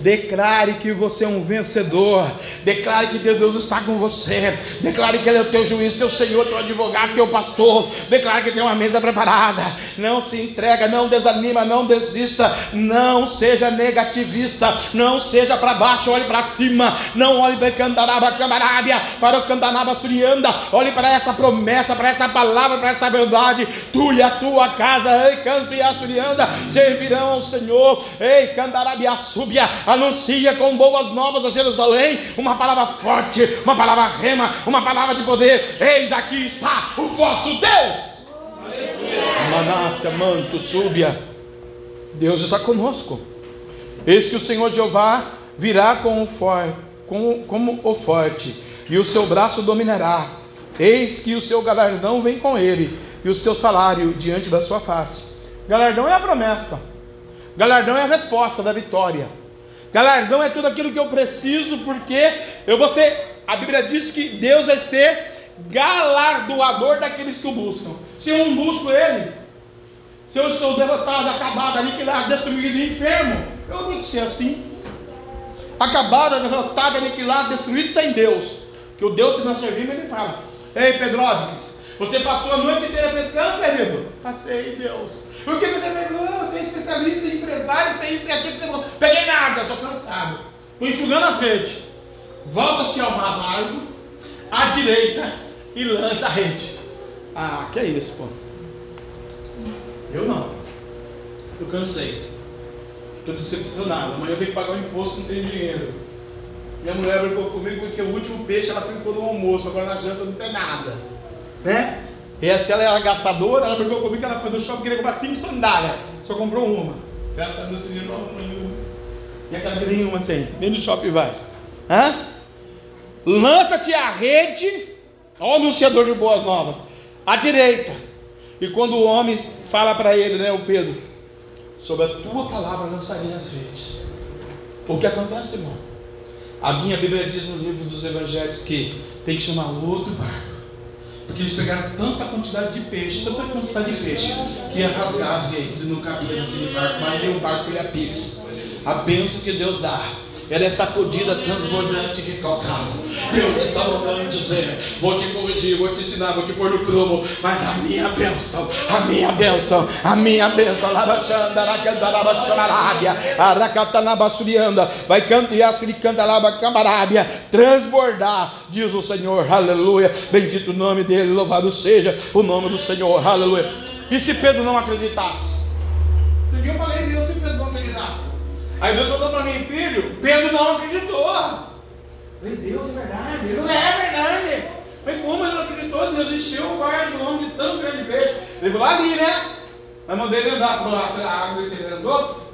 Declare que você é um vencedor. Declare que Deus está com você. Declare que Ele é o teu juiz, teu Senhor, teu advogado, teu pastor. Declare que tem uma mesa preparada. Não se entrega, não desanima, não desista. Não seja negativista. Não seja para baixo, olhe para cima. Não olhe para Candaraba, Camarábia, para o Candanaba Surianda. Olhe para essa promessa, para essa palavra, para essa verdade. Tu e a tua casa, ei, canto e a Surianda, servirão ao Senhor. Ei, Candarabia, Súbia anuncia com boas novas a Jerusalém uma palavra forte, uma palavra rema, uma palavra de poder. Eis aqui está o vosso Deus. Manácia, manto, súbia. Deus está conosco. Eis que o Senhor Jeová virá com o for, com, como o forte, e o seu braço dominará. Eis que o seu galardão vem com ele, e o seu salário diante da sua face. Galardão é a promessa. Galardão é a resposta da vitória. Galardão é tudo aquilo que eu preciso, porque eu vou ser. A Bíblia diz que Deus vai ser galardoador daqueles que o buscam. Se eu não busco Ele, se eu sou derrotado, acabado, aniquilado, destruído, enfermo, eu tenho que ser assim. Acabado, derrotado, aniquilado, destruído sem Deus. Que o Deus que nós servimos, Ele fala: Ei, Pedróvics, você passou a noite inteira pescando, querido? Passei, Deus. O que você pegou? Você é especialista em empresário, você é isso e aquilo que você falou. Peguei nada, estou cansado. Estou enxugando as redes. Volta-te ao mar largo, à direita, e lança a rede. Ah, que é isso, pô. Eu não. Eu cansei. Estou decepcionado. Amanhã eu tenho que pagar o imposto, não tenho dinheiro. Minha mulher brincou comigo porque o último peixe ela fritou no almoço, agora na janta não tem nada. Né? E se ela era gastadora, ela brigou comigo ela foi no shopping queria comprar cinco sandálias. Só comprou uma. Graças a Deus dinheiro não nenhuma. E a cara nenhuma tem. Nem no shopping vai. Lança-te a rede, ó anunciador de boas novas, à direita. E quando o homem fala para ele, né, o Pedro, sobre a tua palavra lançarei as redes. O que acontece, irmão? A minha Bíblia diz no livro dos Evangelhos que tem que chamar outro barco. Porque eles pegaram tanta quantidade de peixe, tanta quantidade de peixe, que ia rasgar as redes e não cabia naquele barco, mas o barco ia pique. A bênção que Deus dá ela é sacudida transbordante de calcado. Deus está mandando dizer: vou te corrigir, vou te ensinar, vou te pôr no prumo, mas a minha bênção, a minha bênção, a minha bênção, vai cantar, transbordar, diz o Senhor, aleluia. Bendito o nome dele, louvado seja o nome do Senhor, aleluia. E se Pedro não acreditasse? Dia eu falei, Deus, se Pedro não acreditasse? Aí Deus falou para mim, filho, Pedro não acreditou. Falei, Deus, é verdade. Não é verdade. Falei, como ele não acreditou? Deus encheu o barco de nome de tão grande peixe. Ele falou ali, né? Mas mandei ele andar para a água e ele andou.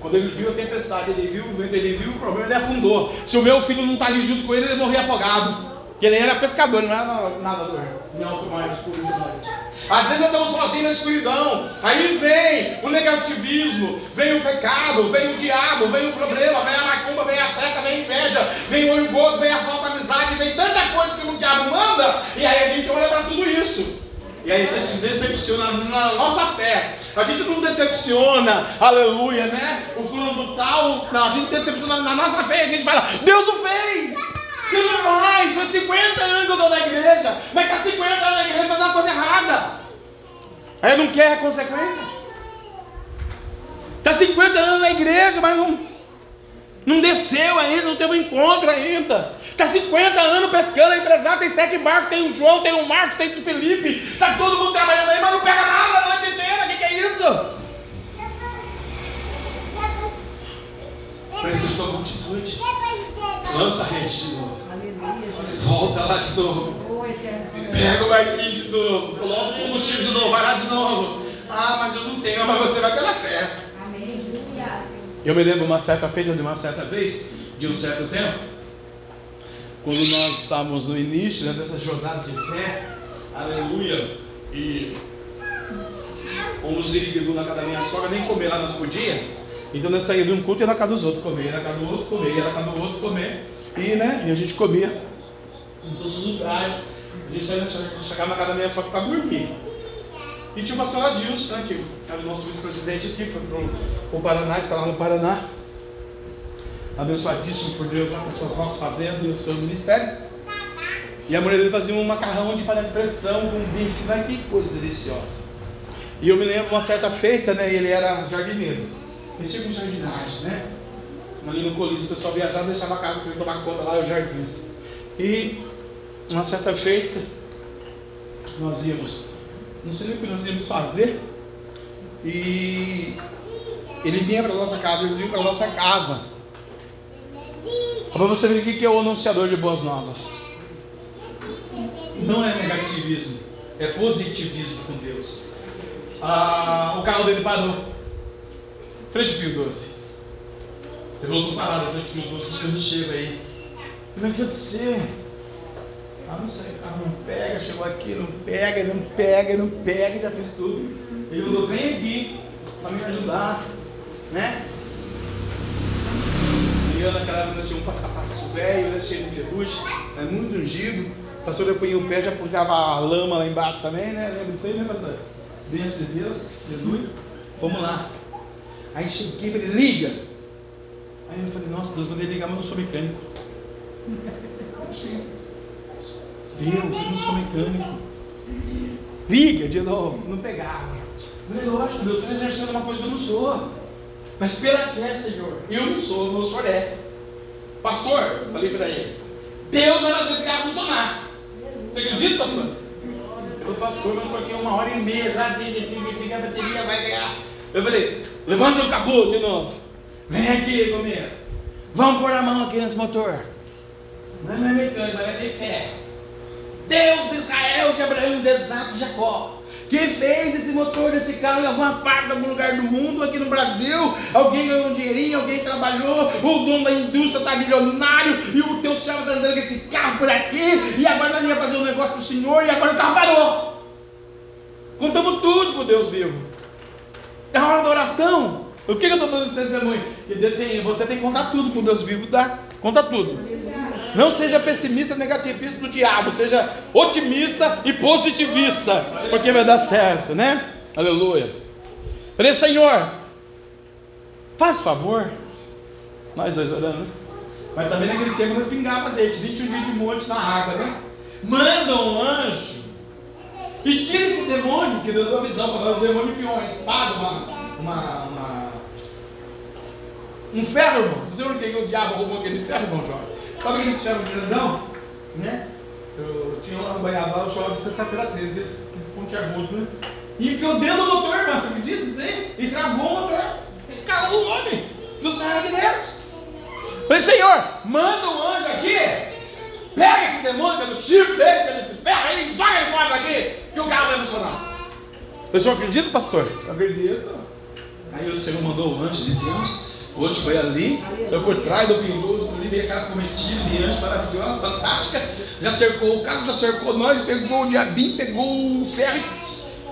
Quando ele viu a tempestade, ele viu o vento, ele viu o problema, ele afundou. Se o meu filho não está ali junto com ele, ele morria afogado. Porque ele era pescador, não era nadador. Em alto mar, noite. Às vezes andamos sozinhos na escuridão. Aí vem o negativismo, vem o pecado, vem o diabo, vem o problema, vem a macumba, vem a seta, vem a inveja, vem o orgulho, vem a falsa amizade, vem tanta coisa que o diabo manda. E aí a gente olha para tudo isso. E aí a gente se decepciona na nossa fé. A gente não decepciona, aleluia, né? O fulano do tal, não, a gente decepciona na nossa fé. A gente fala, Deus o fez. Deus o faz. Foi 50 anos que eu estou na igreja. Vai estar 50 anos na igreja fazendo uma coisa errada. Aí não quer consequências. Está 50 anos na igreja, mas não, não desceu ainda, não teve um encontro ainda. Está 50 anos pescando, é empresário, tem sete barcos, tem o João, tem o Marcos, tem o Felipe. Está todo mundo trabalhando aí, mas não pega nada a noite inteira. O que, que é isso? Precisa de uma atitude. Lança a rede de novo. Volta lá de novo. Pega o barquinho de novo, coloca o combustível de novo, vai lá de novo. Ah, mas eu não tenho, mas você vai pela fé. Eu me lembro uma certa feita de uma certa vez, de um certo tempo, quando nós estávamos no início né, dessa jornada de fé, aleluia, e uns iriguedu na casa da minha sogra, nem comer lá nós podíamos. Então nós saímos de um culto e ia na casa dos outros comer, ia na casa do outro comer, ia na casa do outro comer. E, né, e a gente comia em todos os lugares. A gente chegava na casa da minha para dormir. E tinha o pastor Adilson, né, que era o nosso vice-presidente aqui, foi para o Paraná, está lá no Paraná. Abençoadíssimo por Deus lá com as suas nossas fazendas e o seu ministério. E a mulher dele fazia um macarrão de panela de pressão com bife, mas que coisa deliciosa. E eu me lembro uma certa feita, né? Ele era jardineiro. Ele tinha com jardinagem, né? Ali no colírio, o pessoal viajava, deixava a casa para tomar conta lá, os jardins. E uma certa feita, nós íamos, não sei nem o que nós íamos fazer, e ele vinha para nossa casa, eles vinham para nossa casa. Para você ver o que é o anunciador de boas novas. Não é negativismo, é positivismo com Deus. Ah, o carro dele parou. Frente Pio 12. Ele voltou parado, frente Pio 12, quando chega aí. Como é que aconteceu? Ah, não sei, ah, não pega, chegou aqui, não pega, não pega, não pega, já fez tudo. Ele falou, vem aqui para me ajudar, né? E eu naquela época tínhamos um passapasso velho, né, cheio de ferrugem, é muito ungido. O pastor eu o pé, já puxava a lama lá embaixo também, né? Lembra disso aí, né, pastor? Benção de Deus, aleluia. Vamos lá. Aí cheguei e falei, liga. Aí eu falei, nossa, Deus, mandei ligar, mas eu não sou mecânico. Deus, eu não sou mecânico. Liga de novo, não pegava. Eu lógico, Deus, estou exercendo uma coisa que eu não sou. Mas pela fé, Senhor, eu não sou, o Senhor é. Pastor, falei para ele, Deus vai fazer esse carro funcionar. Você acredita, pastor? Eu falei, pastor, mas eu coloquei uma hora e meia já, a bateria vai ganhar. Eu falei, levanta o capô de novo. Vem aqui comigo. Vamos pôr a mão aqui nesse motor. Não é mecânico, mas é ter fé. Deus de Israel, de Abraão, de Isaac, de Jacó. Que fez esse motor desse carro em alguma parte, em algum lugar do mundo, aqui no Brasil. Alguém ganhou um dinheirinho, alguém trabalhou, o dono da indústria está milionário, e o teu céu está andando com esse carro por aqui, e agora nós ia fazer um negócio para o Senhor, e agora o carro parou. Contamos tudo para o Deus vivo. É hora da oração. O que, eu estou dando esse testemunho? Que Deus tem, você tem que contar tudo com Deus vivo, dá. Conta tudo. Não seja pessimista, negativista do diabo, seja otimista e positivista, porque vai dar certo, né? Aleluia. Falei, Senhor, faz favor. Nós dois orando? Mas também naquele tempo nós pingava azeite, 21 dias de monte na água, né? Manda um anjo e tira esse demônio, que Deus deu a visão, quando o demônio enfiou uma espada, uma, uma, uma um ferro, irmão. Você por que o diabo roubou aquele ferro, irmão Jorge? Sabe aquele ferro grandão? Né? Eu tinha um banhado lá, eu chamava de sexta-feira 13, desse pontiagudo, né? E enfiou dentro do motor, irmão, você acredita dizer? E travou o motor. Calou o homem do Senhor de Deus. Falei, Senhor, manda um anjo aqui, pega esse demônio pelo chifre dele, pelo esse ferro aí, joga ele fora daqui, que o carro vai funcionar. O senhor acredita, pastor? Eu acredito. Aí o Senhor mandou o anjo de Deus. Anjo foi ali, saiu por trás do pingoso, ali veio aquela comitiva de anjo maravilhosa, fantástica. Já cercou o carro, já cercou nós, pegou o diabinho, pegou o ferro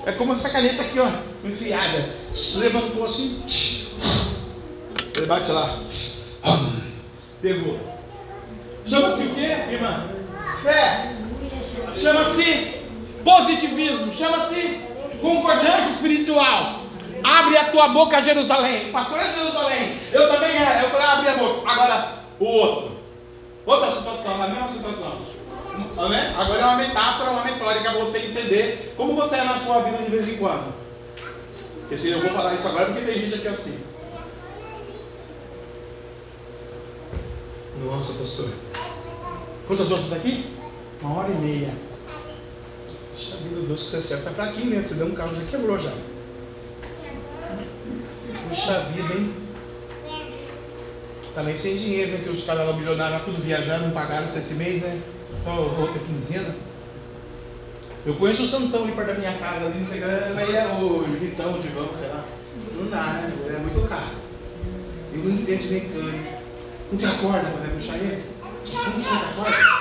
é como essa caneta aqui, ó, enfiada. Levantou assim. Ele bate lá. Pegou. Chama-se o quê, irmã? Fé. Chama-se positivismo. Chama-se concordância espiritual. Abre a tua boca, Jerusalém. Pastor é Jerusalém. Eu também era. Eu abri a boca. Agora, o outro. Outra situação, a mesma situação. Né? Agora é uma metáfora, uma metórica para você entender como você é na sua vida de vez em quando. Porque se eu vou falar isso agora porque tem gente aqui assim. Nossa, pastor. Quantas horas está aqui? Uma hora e meia. Puxa vida, Deus que você acerta tá fraquinho mesmo. Você deu um carro, você quebrou já. Puxa vida, hein? Também sem dinheiro, né? Que os caras lá milionários tudo viajaram, não pagaram esse mês, né? Só outra quinzena. Eu conheço o Santão ali perto da minha casa, ali, não sei mas é o Vitão, o Divão, sei lá. Não dá, né? É muito caro. Eu não entendo de mecânica. Não tem a corda para puxar ele? Não a corda?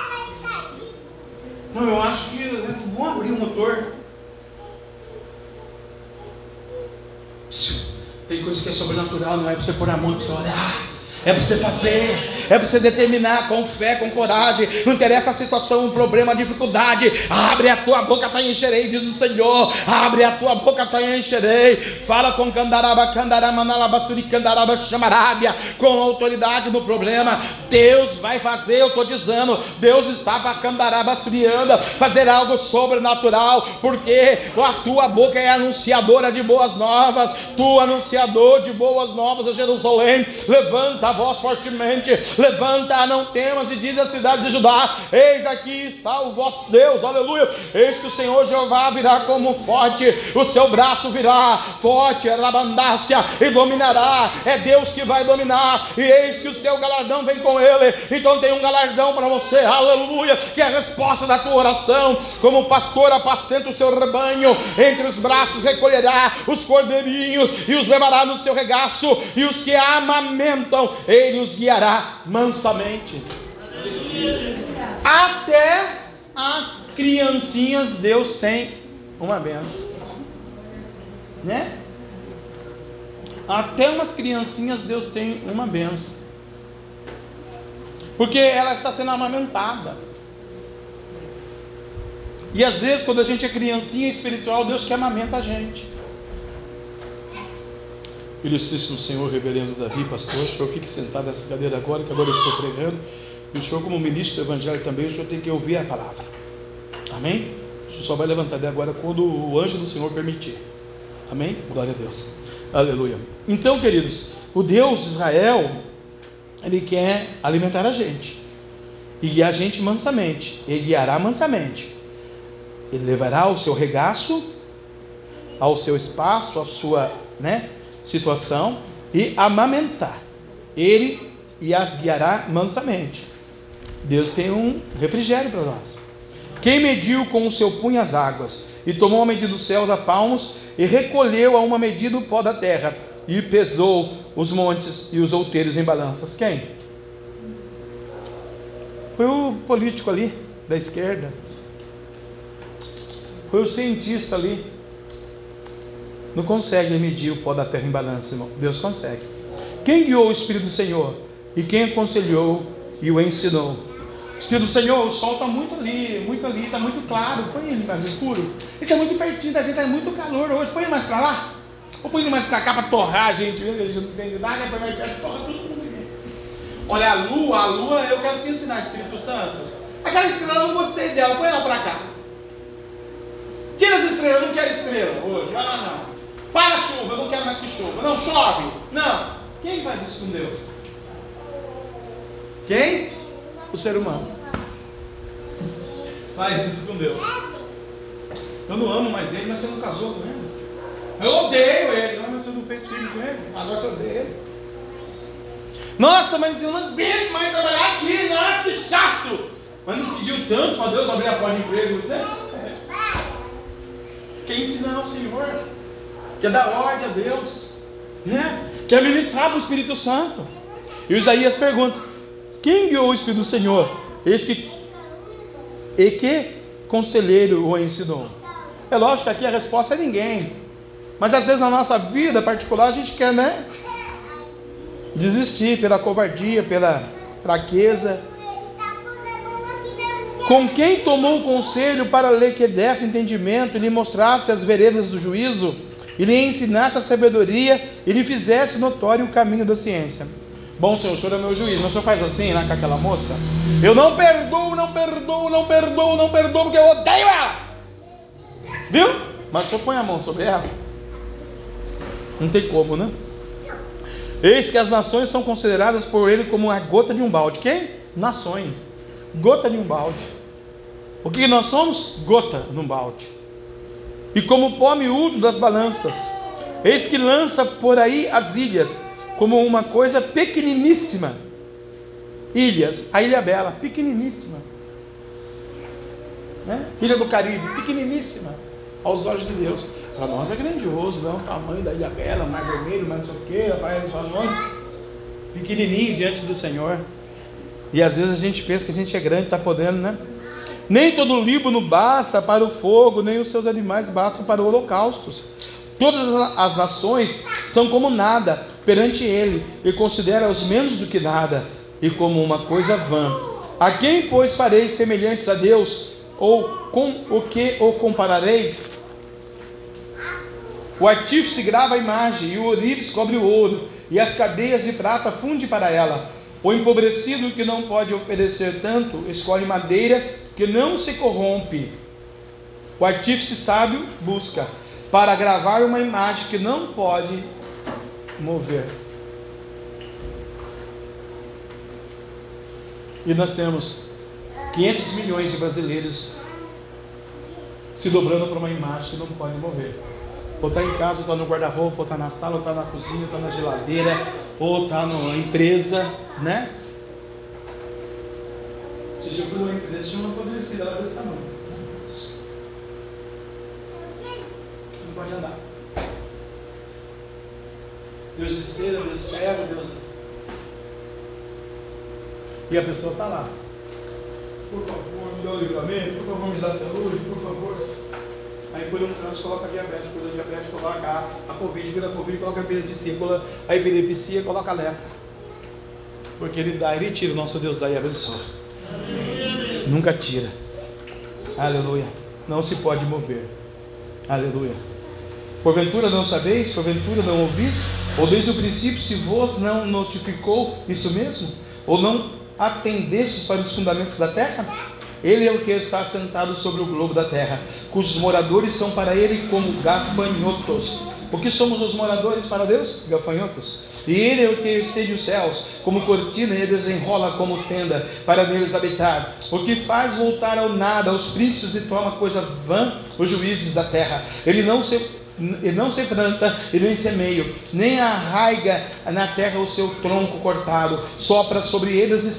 Não, eu acho que vão abrir o motor. Tem coisa que é sobrenatural, não é para você pôr a mão para você olhar. É para você fazer, é para você determinar com fé, com coragem. Não interessa a situação, o problema, a dificuldade. Abre a tua boca para encherei, diz o Senhor. Abre a tua boca para encherei. Fala com candaraba, candarama, nalabasturi, candaraba, chamarábia, com autoridade no problema. Deus vai fazer, eu estou dizendo. Deus está para candaraba, frianda, fazer algo sobrenatural, porque a tua boca é anunciadora de boas novas. Tu, anunciador de boas novas a Jerusalém, levanta a voz fortemente, levanta, não temas, e diz a cidade de Judá: Eis aqui está o vosso Deus, aleluia. Eis que o Senhor Jeová virá como forte, o seu braço virá forte, rabandácia, e dominará. É Deus que vai dominar, e eis que o seu galardão vem com ele. Então tem um galardão para você, aleluia, que é a resposta da tua oração. Como pastor apacenta o seu rebanho, entre os braços recolherá os cordeirinhos e os levará no seu regaço, e os que amamentam ele os guiará mansamente. Até as criancinhas Deus tem uma benção. Né? Até umas criancinhas Deus tem uma benção. Porque ela está sendo amamentada. E às vezes, quando a gente é criancinha espiritual, Deus quer amamenta a gente. Ilustríssimo Senhor, reverendo Davi, pastor, o senhor fique sentado nessa cadeira agora, que agora eu estou pregando. E o senhor, como ministro do Evangelho também, o senhor tem que ouvir a palavra. Amém? O senhor só vai levantar de agora quando o anjo do Senhor permitir. Amém? Glória a Deus. Aleluia. Então, queridos, o Deus de Israel, ele quer alimentar a gente. E guiar a gente mansamente. Ele guiará mansamente. Ele levará o seu regaço, ao seu espaço, a sua, né? Situação e amamentar. Ele e as guiará mansamente. Deus tem um refrigério para nós. Quem mediu com o seu punho as águas, e tomou a medida dos céus a palmos, e recolheu a uma medida o pó da terra, e pesou os montes e os outeiros em balanças. Quem? Foi o político ali, da esquerda. Foi o cientista ali. Não consegue medir o pó da terra em balança, irmão. Deus consegue. Quem guiou o Espírito do Senhor? E quem aconselhou e o ensinou? Espírito do Senhor, o sol está muito ali, muito ali, está muito claro. Põe ele mais escuro. Ele está muito pertinho da gente, está muito calor hoje. Põe ele mais para lá. Ou põe ele mais para cá para torrar a gente. A gente não tem nada, põe mais perto, torra tudo. Olha a lua, a lua, eu quero te ensinar, Espírito Santo. Aquela estrela eu não gostei dela, põe ela para cá. Tira as estrelas, eu não quero estrela hoje. Ah, não. Para a chuva, eu não quero mais que chova. Não, chove. Não. Quem faz isso com Deus? Quem? O ser humano. Faz isso com Deus. Eu não amo mais ele, mas você não casou com ele. Eu odeio ele. Não, mas você não fez filho com ele. Agora você odeia ele. Nossa, mas eu não aguento mais trabalhar aqui. Nossa, chato. Mas não pediu tanto para Deus abrir a porta de emprego você? Quer ensinar ao Senhor. Quer dar ordem a Deus. Né? Quer ministrar para o Espírito Santo. E Isaías pergunta: Quem guiou o Espírito do Senhor? Eis que. E que conselheiro o ensinou? É lógico que aqui a resposta é ninguém. Mas às vezes na nossa vida particular a gente quer, né? Desistir pela covardia, pela fraqueza. Com quem tomou o conselho para lhe que desse entendimento e lhe mostrasse as veredas do juízo, e lhe ensinasse a sabedoria e lhe fizesse notório o caminho da ciência? Bom, senhor, o senhor é meu juiz, mas o senhor faz assim, né, com aquela moça? Eu não perdoo, não perdoo, não perdoo, não perdoo, porque eu odeio ela. Viu? Mas o senhor põe a mão sobre ela. Não tem como, né? Eis que as nações são consideradas por ele como a gota de um balde. Quem? Nações. Gota de um balde. O que nós somos? Gota num balde. E como pó miúdo das balanças. Eis que lança por aí as ilhas, como uma coisa pequeniníssima. Ilhas, a Ilha Bela, pequeniníssima. Né? Ilha do Caribe, pequeniníssima aos olhos de Deus. Para nós é grandioso, não? O tamanho da Ilha Bela, Mar Vermelho, Mar não sei o quê, a Praia dos Salões. Pequenininho diante do Senhor. E às vezes a gente pensa que a gente é grande, está podendo, né? Nem todo o Líbano basta para o fogo, nem os seus animais bastam para holocaustos. Todas as nações são como nada perante ele, e considera-os menos do que nada, e como uma coisa vã. A quem, pois, fareis semelhantes a Deus? Ou com o que o comparareis? O artífice grava a imagem, e o ourives cobre o ouro, e as cadeias de prata funde para ela. O empobrecido que não pode oferecer tanto, escolhe madeira que não se corrompe. O artífice sábio busca para gravar uma imagem que não pode mover. E nós temos 500 milhões de brasileiros se dobrando para uma imagem que não pode mover. Ou está em casa, ou está no guarda-roupa, ou está na sala, ou está na cozinha, ou está na geladeira, ou está na empresa, né? Você já viu uma empresa, tinha uma apodrecida, ela desse tamanho. Não pode andar. Deus de cera, Deus cego, Deus. E a pessoa está lá. Por favor, me dá o livramento, por favor, me dá saúde, por favor. Aí por um câncer coloca diabetes, um diabetes coloca a, a Covid, pela Covid coloca a epilepsia, a epilepsia coloca a lepra. Porque ele dá, ele tira, o nosso Deus dá e abençoa. Nunca tira. Aleluia. Não se pode mover. Aleluia. Porventura não sabeis, porventura não ouvis, ou desde o princípio se vos não notificou isso mesmo? Ou não atendestes para os fundamentos da terra? Ele é o que está sentado sobre o globo da terra, cujos moradores são para ele como gafanhotos. O que somos os moradores para Deus? Gafanhotos. E ele é o que estende os céus, como cortina, e desenrola como tenda, para neles habitar. O que faz voltar ao nada os príncipes e toma coisa vã os juízes da terra. Ele não se e não se planta e nem semeia, nem arraiga na terra o seu tronco cortado, sopra sobre eles e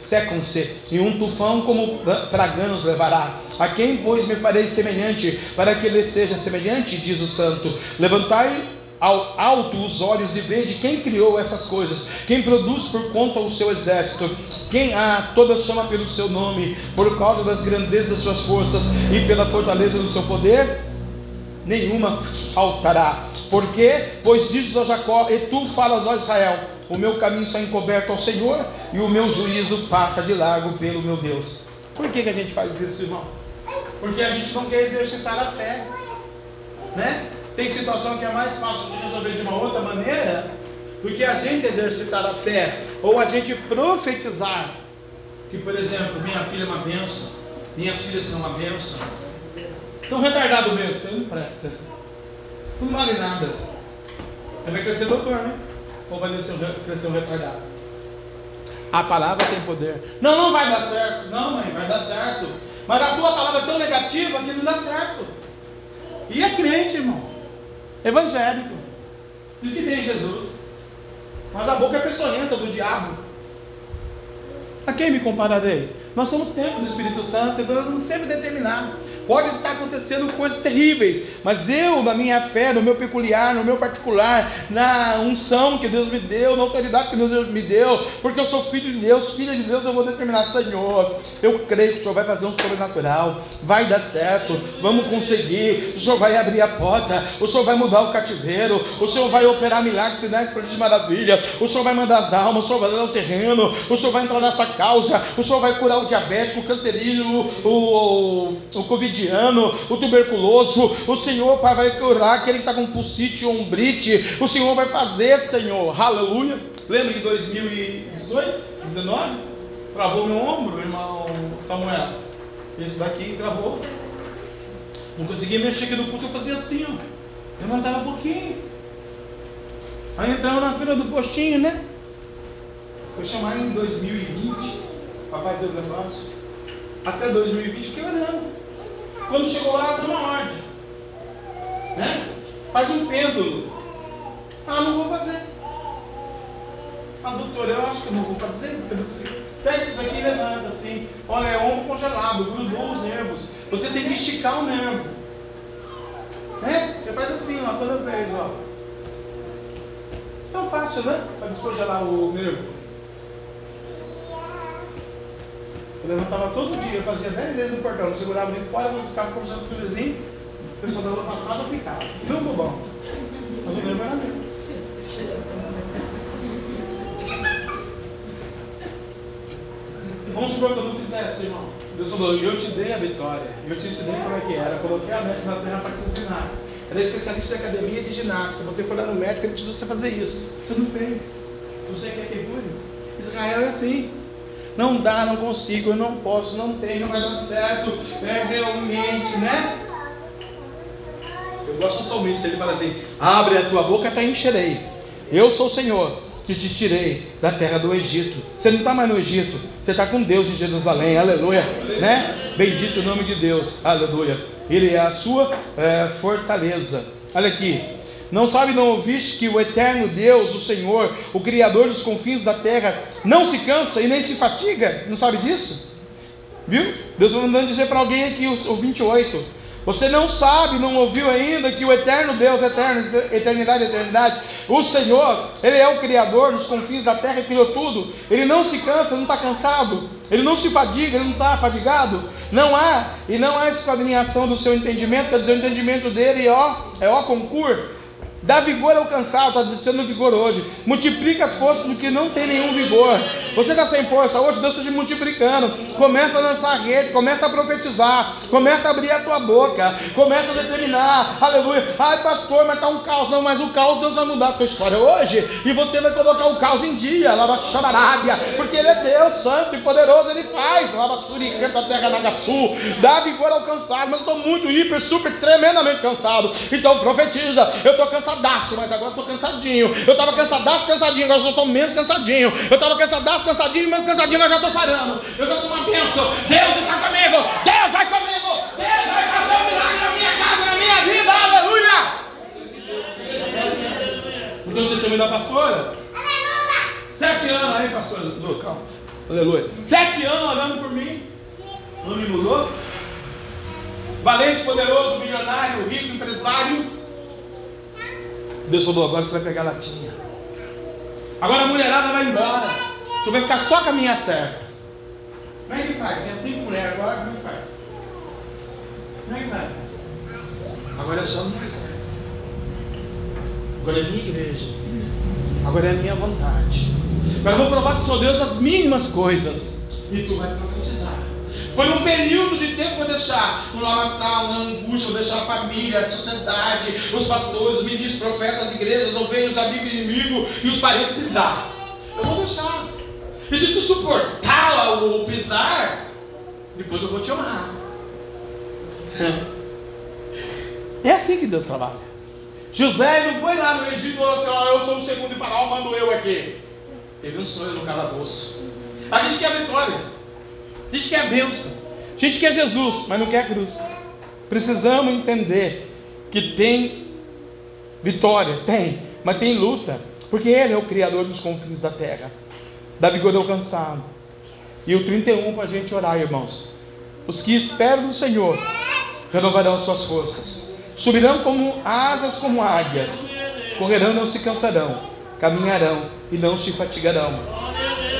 secam-se, e um tufão como praganos levará. A quem, pois, me farei semelhante, para que ele seja semelhante, diz o santo. Levantai ao alto os olhos e vede quem criou essas coisas, quem produz por conta o seu exército, quem a todas chama pelo seu nome, por causa das grandezas das suas forças e pela fortaleza do seu poder nenhuma faltará. Por quê? Pois dizes a Jacó, e tu falas a Israel: o meu caminho está encoberto ao Senhor, e o meu juízo passa de largo pelo meu Deus. Por que, que a gente faz isso, irmão? Porque a gente não quer exercitar a fé. Né? Tem situação que é mais fácil de resolver de uma outra maneira do que a gente exercitar a fé, ou a gente profetizar que, por exemplo, minha filha é uma benção, minhas filhas são uma benção. São retardados mesmo, você não presta. Você não vale nada. Você vai crescer doutor, né? Ou vai crescer um retardado? A palavra tem poder. Não, não vai dar certo. Não, mãe, vai dar certo. Mas a tua palavra é tão negativa que não dá certo. E é crente, irmão. Evangélico. Diz que tem Jesus. Mas a boca é peçonhenta do diabo. A quem me compararei? Nós somos templo do Espírito Santo e nós vamos sempre determinar. Pode estar acontecendo coisas terríveis, mas eu, na minha fé, no meu peculiar, no meu particular, na unção que Deus me deu, na autoridade que Deus me deu, porque eu sou filho de Deus, filha de Deus, eu vou determinar, Senhor, eu creio que o Senhor vai fazer um sobrenatural, vai dar certo, vamos conseguir, o Senhor vai abrir a porta, o Senhor vai mudar o cativeiro, o Senhor vai operar milagres, sinais, de maravilha, o Senhor vai mandar as almas, o Senhor vai dar o terreno, o Senhor vai entrar nessa causa, o Senhor vai curar o diabético, o cancerígeno, o, o, o Covid o tuberculoso, o Senhor Pai vai curar aquele que está com pulsite ou um brite, o Senhor vai fazer, Senhor, aleluia. Lembra de 2018, 19? Travou meu ombro, irmão Samuel. Esse daqui travou. Não conseguia mexer aqui no culto, eu fazia assim, ó. Levantava um pouquinho. Aí entrava na feira do postinho, né? Foi chamar em 2020 para fazer o negócio. Até 2020 fiquei orando. Quando chegou lá, deu uma ordem. Né? Faz um pêndulo. Ah, não vou fazer. Ah, doutor, eu acho que eu não vou fazer. Pega isso daqui e levanta assim. Olha, é ombro congelado, grudou os nervos. Você tem que esticar o nervo. Né? Você faz assim, ó, toda vez, ó. Tão fácil, né? Para descongelar o nervo. Eu levantava todo dia, eu fazia 10 vezes no portão, eu segurava ele fora, eu ficava conversando com o vizinho, o pessoal da rua passava ficava. Não bom. Mas o nervo era meu. Vamos supor que eu não fizesse, irmão. Deus falou, eu te dei a vitória, eu te ensinei como é que era, coloquei a médica na terra para te ensinar. Era especialista de academia de ginástica. Você foi lá no médico, ele te disse você fazer isso. Você não fez. Você quer que cure? Israel é assim. Não dá, não consigo, eu não posso, não tenho, não vai dar certo. É realmente, né? Eu gosto do salmista, ele fala assim: abre a tua boca para encherei. Eu sou o Senhor, que te tirei da terra do Egito. Você não está mais no Egito, você está com Deus em Jerusalém, aleluia, né? Bendito o nome de Deus, aleluia. Ele é a sua é, fortaleza. Olha aqui, não sabe, não ouviste que o eterno Deus, o Senhor, o Criador dos confins da terra, não se cansa e nem se fatiga? Não sabe disso? Viu? Deus está mandando dizer para alguém aqui, o 28. Você não sabe, não ouviu ainda que o eterno Deus, eterno, eternidade, eternidade, o Senhor, Ele é o Criador dos confins da terra, criou tudo. Ele não se cansa, não está cansado. Ele não se fadiga, ele não está fadigado. Não há, e não há esquadrinhação do seu entendimento, quer dizer, o entendimento dele é ó, é ó concurso Dá vigor ao cansado, está dizendo vigor hoje. Multiplica as forças do que não tem nenhum vigor. Você está sem força hoje, Deus está te multiplicando. Começa a lançar rede, começa a profetizar, começa a abrir a tua boca, começa a determinar. Aleluia. Ai, pastor, mas está um caos. Não, mas o caos Deus vai mudar a tua história hoje. E você vai colocar o caos em dia. Lava chamarábia. Porque Ele é Deus santo e poderoso. Ele faz. Lava suri, canta terra nagaçu. Dá vigor ao cansado. Mas estou muito hiper, super, tremendamente cansado. Então profetiza. Eu estou cansado cansadaço, mas agora estou cansadinho. Eu estava cansadaço, cansadinho, agora eu estou menos cansadinho. Eu estava cansadaço, cansadinho, menos cansadinho, mas já estou sarando. Eu já estou uma bênção. Deus está comigo. Deus vai comigo. Deus vai fazer um milagre na minha casa, na minha vida. Aleluia. Então o testemunho da pastora? Sete anos aí, pastor Lu, calma. Aleluia. Sete anos orando por mim. Não me mudou. Valente, poderoso, milionário, rico, empresário Deus falou: agora você vai pegar a latinha. Agora a mulherada vai embora. Tu vai ficar só com a minha serva. Como é que faz? Tinha cinco mulheres agora, como é que faz? Como é que faz? Agora é só minha serva. Agora é minha igreja. Agora é a minha vontade. Mas eu vou provar que sou Deus nas mínimas coisas. E tu vai profetizar. Por um período de tempo vou deixar no lamaçal, na angústia, vou deixar a família, a sociedade, os pastores, os ministros, profetas, as igrejas, as ovelhas, amigos, inimigo e os parentes pisar. Eu vou deixar. E se tu suportar o pisar, depois eu vou te honrar. É assim que Deus trabalha. José não foi lá no Egito e falou assim: ó, eu sou o segundo de faraó, mando eu aqui. Teve um sonho no calabouço. A gente quer a vitória. A gente quer a bênção. A gente quer Jesus, mas não quer a cruz. Precisamos entender que tem vitória, tem, mas tem luta, porque Ele é o Criador dos confins da terra, da vigor alcançado. E o 31 para a gente orar, irmãos. Os que esperam no Senhor renovarão suas forças, subirão como asas como águias, correrão não se cansarão, caminharão e não se fatigarão.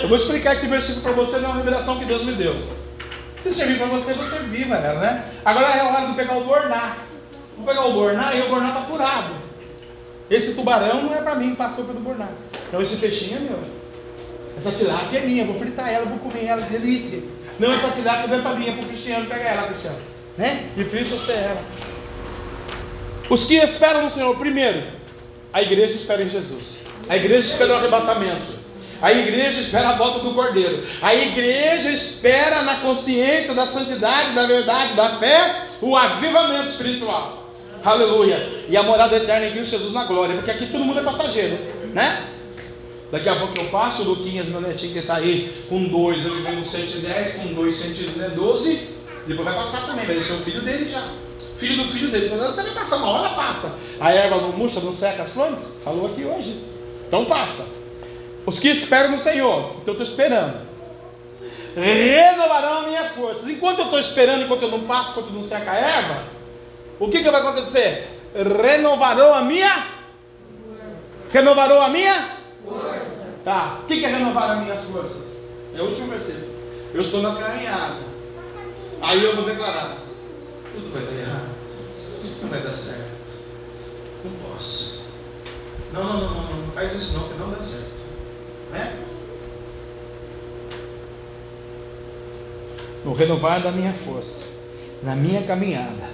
Eu vou explicar esse versículo para você, não é uma revelação que Deus me deu. Se servir para você, você viva ela, né? Agora é a hora de pegar o borná. Vou pegar o borná e o borná está furado. Esse tubarão não é para mim, passou pelo borná. Então esse peixinho é meu. Essa tilápia é minha, vou fritar ela, vou comer ela, delícia. Não, essa tilápia não é para mim, é para o Cristiano, pega ela, Cristiano. Né? E frita você ela. Os que esperam no Senhor, primeiro, a igreja espera em Jesus. A igreja espera o arrebatamento. A igreja espera a volta do Cordeiro. A igreja espera na consciência da santidade, da verdade, da fé, o avivamento espiritual. Aleluia. E a morada eterna em Cristo Jesus na glória. Porque aqui todo mundo é passageiro, né? Daqui a pouco eu passo, o Luquinhas, meu netinho que está aí, com dois, eu venho com 110, com dois, 112. Depois vai passar também, vai ser o filho dele já. Filho do filho dele. Quando você vai passar uma hora, passa. A erva não murcha, não seca as flores? Falou aqui hoje. Então passa. Os que esperam no Senhor, então eu estou esperando. Renovarão minhas forças. Enquanto eu estou esperando, enquanto eu não passo, enquanto não seca a erva, o que, que vai acontecer? Renovarão a minha? Renovarão a minha? Força. Tá. O que, que é renovar as minhas forças? É o último versículo. Eu estou na caminhada. Aí eu vou declarar: tudo vai dar errado. Isso não vai dar certo. Não posso. Não, não, não, não, não faz isso não, que não dá certo. Né? No renovar da minha força, na minha caminhada,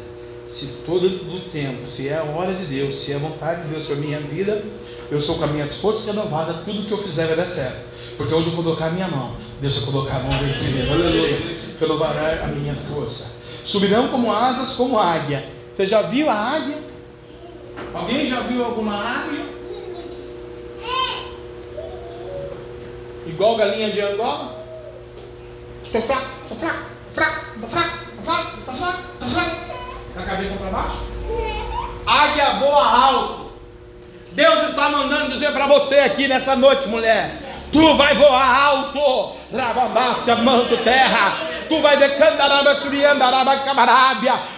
se todo o tempo, se é a hora de Deus, se é a vontade de Deus para minha vida, eu estou com as minhas forças renovadas, tudo que eu fizer vai dar certo. Porque onde eu colocar a minha mão, Deus vai colocar a mão dele primeiro. Aleluia. Renovará a minha força. Subirão como asas, como águia. Você já viu a águia? Alguém já viu alguma águia? Igual galinha de Angola? Estou fraco, estou fraco, fraco, estou fraco, estou fraco, estou fraco, estou fraco. Da cabeça para baixo? Águia voa alto. Deus está mandando dizer para você aqui nessa noite, mulher. Tu vai voar alto, Rabambácia, manto terra. Tu vai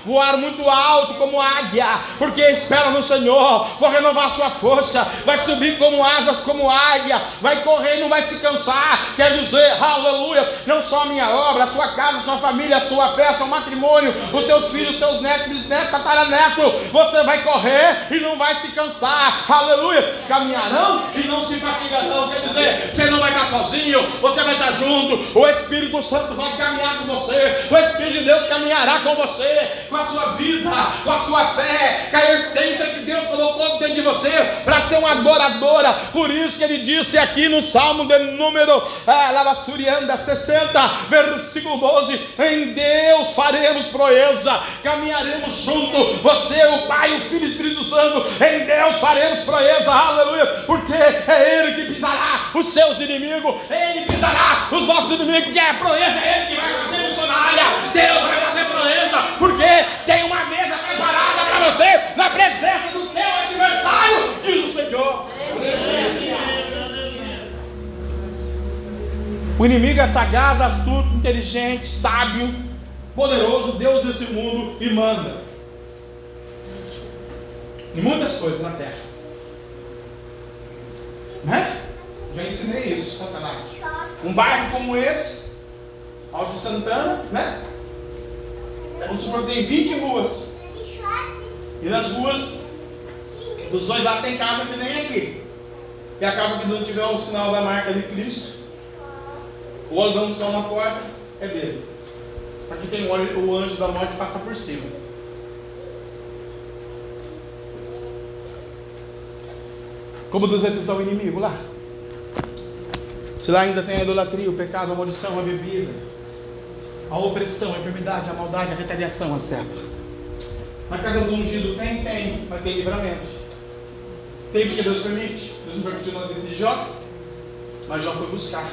voar muito alto como águia, porque espera no Senhor. Vou renovar sua força, vai subir como asas, como águia, vai correr e não vai se cansar. Quer dizer, aleluia, não só a minha obra, a sua casa, a sua família, a sua fé, seu matrimônio, os seus filhos, seus netos, bisnetos, tataraneto. Você vai correr e não vai se cansar, aleluia. Caminharão e não se fatigarão. Quer dizer, você não vai estar sozinho, você vai estar junto. O Espírito Santo vai caminhar com você. O Espírito de Deus caminhará com você, com a sua vida, com a sua fé, com a essência que Deus colocou dentro de você para ser uma adoradora. Por isso que ele disse aqui no Salmo de número ah, Lavassurianda 60, versículo 12: Em Deus faremos proeza, caminharemos junto. Você, o Pai, o Filho e o Espírito Santo. Em Deus faremos proeza, aleluia, porque é Ele que pisará os seus inimigos, Ele pisará os vossos inimigos, que é a proeza, é Ele que vai fazer missionária. Deus vai fazer proeza, porque tem uma mesa preparada para você na presença do teu adversário e do Senhor. O inimigo é sagaz, astuto, inteligente, sábio, poderoso, Deus desse mundo e manda em muitas coisas na terra. Né? Já ensinei isso, Satanás. Um bairro como esse, Alto Santana, né? Vamos supor que tem 20 ruas. E nas ruas dos dois lados tem casa que nem aqui. E a casa que não tiver o sinal da marca de Cristo, o óleo da unção na porta é dele. Aqui tem o, óleo, o anjo da morte passa por cima. Como dos episódios inimigo lá. Se lá ainda tem a idolatria, o pecado, a maldição, a bebida, a opressão, a enfermidade, a maldade, a retaliação, a seta. Na casa do ungido tem, tem, mas tem livramento. Tem porque Deus permite. Deus não permitiu na vida de Jó, mas Jó foi buscar.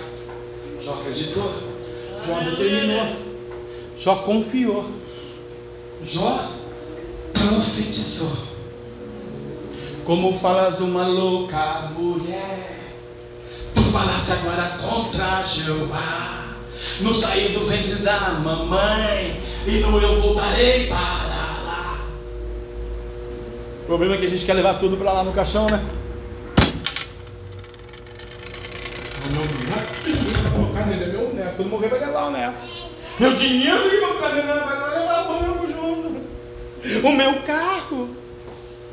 Jó acreditou. Jó determinou. Jó confiou. Jó profetizou. Como falas uma louca mulher falasse agora contra Jeová. No sair do ventre da mamãe. E no eu voltarei para lá. O problema é que a gente quer levar tudo para lá no caixão, né? Colocar nele, é meu neto. Quando morrer vai levar o neto. Meu dinheiro que ficar levando, vai levar o banco junto. O meu carro.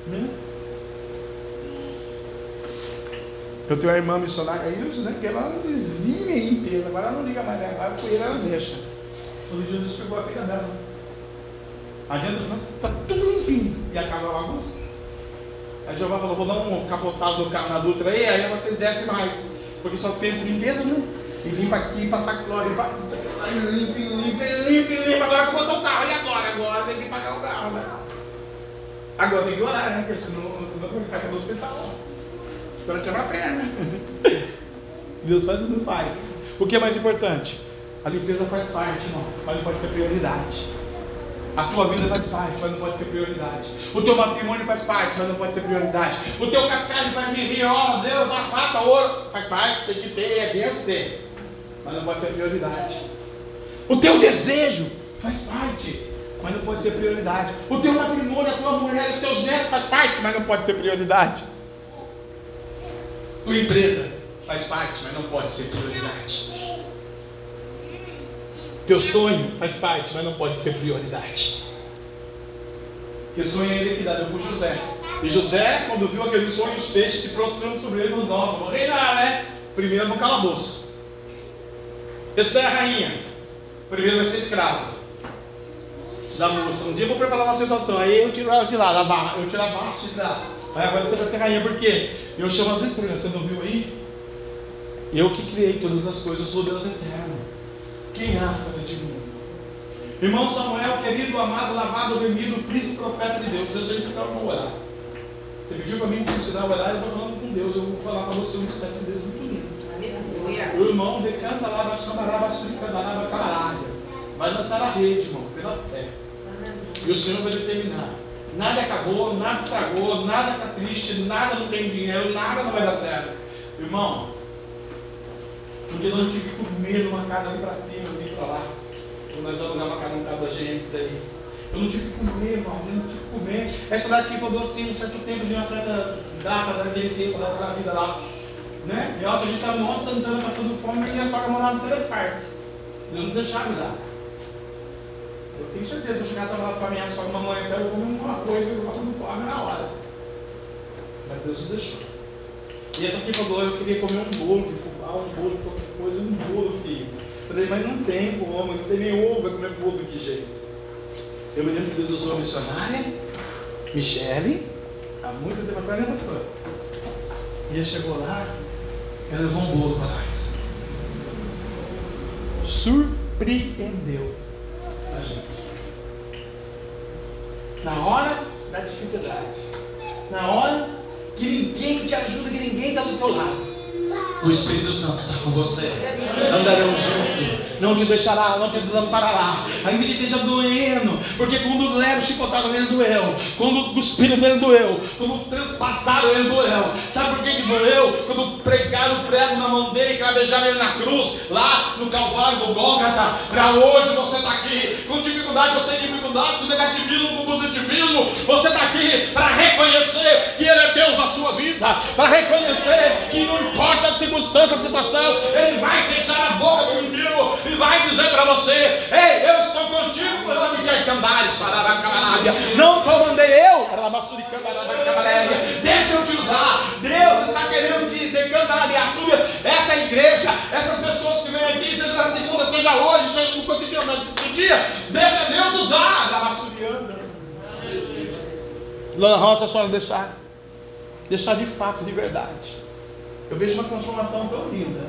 Né? Eu tenho uma irmã missionária isso, né? Que ela exime a limpeza, agora ela não liga mais, né? Agora a poeira ela deixa. Quando Jesus pegou a filha dela. Adianta, está tudo limpinho. E acaba a bagunça. Aí Jeová falou, vou dar um capotado no carro na Dutra aí, aí vocês descem mais. Porque só pensa em limpeza, né? E limpa aqui, passa cloro, limpa isso aqui lá, limpa, limpa, limpa, limpa. Agora que botou o carro, e agora? Agora tem que pagar o carro, né? Agora tem que orar, né? Porque senão, senão vai ficar no hospital. Espera quebrar a perna. Deus faz ou não faz? O que é mais importante? A limpeza faz parte, irmão, mas não pode ser prioridade. A tua vida faz parte, mas não pode ser prioridade. O teu matrimônio faz parte, mas não pode ser prioridade. O teu cascalho faz me rir, ó, Deus, batata, ouro, faz parte, tem que ter, é benção ter. Mas não pode ser prioridade. O teu desejo faz parte, mas não pode ser prioridade. O teu matrimônio, a tua mulher, os teus netos faz parte, mas não pode ser prioridade. Tua empresa faz parte, mas não pode ser prioridade. Teu sonho faz parte, mas não pode ser prioridade. Porque sonho é ele que dá, deu para José. E José, quando viu aquele sonho, os peixes se prostrando sobre ele, falou: Nossa, vou reinar, né? Primeiro no calabouço. Essa é a rainha. Primeiro vai ser escravo da moça. Um dia eu vou preparar uma situação, aí eu tiro ela de lá, eu tiro a basta de lá. Aí agora você vai ser rainha, por quê? Eu chamo as estrelas, você não viu aí? Eu que criei todas as coisas, eu sou Deus eterno. Quem há fora de mim? Irmão Samuel, querido, amado, lavado, remido, príncipe, profeta de Deus. Deus disse para não orar. Você pediu para mim te ensinar a orar, eu estou falando com Deus. Eu vou falar para você um mistério de Deus muito lindo. O irmão decanta lá, vai chamar, vai cantará, vai camarada. Vai lançar a rede, irmão, pela fé. E o Senhor vai determinar nada acabou, nada estragou, nada está triste, nada não tem dinheiro, nada não vai dar certo. Irmão, um dia nós tive que comer numa casa ali para cima, eu vim para lá. Quando nós uma casa no carro da gente daí. Eu não tive que comer, irmão, eu não tive que comer. Essa daqui falou assim, um certo tempo, de uma certa data daquele tempo, daquela vida lá. Né? E ó, a gente estava no Monte Santana passando fome, e minha sogra morava em três partes. Deus não deixava me dar. Eu tenho certeza, se eu chegasse a falar para minha sogra, mamãe, eu quero comer uma coisa, eu passando fome na hora. Mas Deus não deixou. E essa aqui falou, eu queria comer um bolo de fubá, um bolo qualquer coisa, um bolo, filho. Eu falei, mas não tem como, não tem nem ovo, vai comer bolo de que jeito? Eu me lembro que Deus usou a missionária, Michele, há muito tempo atrás, né, pastor? E ela chegou lá, ela levou um bolo para nós. Surpreendeu a gente. Na hora da dificuldade, na hora que ninguém te ajuda, que ninguém está do teu lado. O Espírito Santo está com você. Andarão junto. Não te deixará, não te desamparará. Ainda que esteja doendo. Porque quando leram chicotado nele doeu. Quando cuspiram nele doeu. Quando transpassaram ele doeu. Sabe por que, que doeu? Quando pregaram o prego na mão dele e cravejaram ele na cruz. Lá no Calvário do Gólgata. Para hoje você está aqui. Com dificuldade, você tem dificuldade. Com negativismo, com positivismo. Você está aqui para reconhecer que Ele é Deus na sua vida. Para reconhecer que não importa a circunstância, situação, Ele vai fechar a boca do inimigo e vai dizer para você: Ei, eu estou contigo por onde quer que andares, Não estou mandei eu, Deixa eu te usar. Deus está querendo que decantar a sua essa igreja, essas pessoas que vêm aqui, seja na segunda, seja hoje, seja no cotidiano do dia. Deixa Deus usar. Rabassuriana. Lana Rocha, senhora deixar, deixar de fato, de verdade. Eu vejo uma transformação tão linda,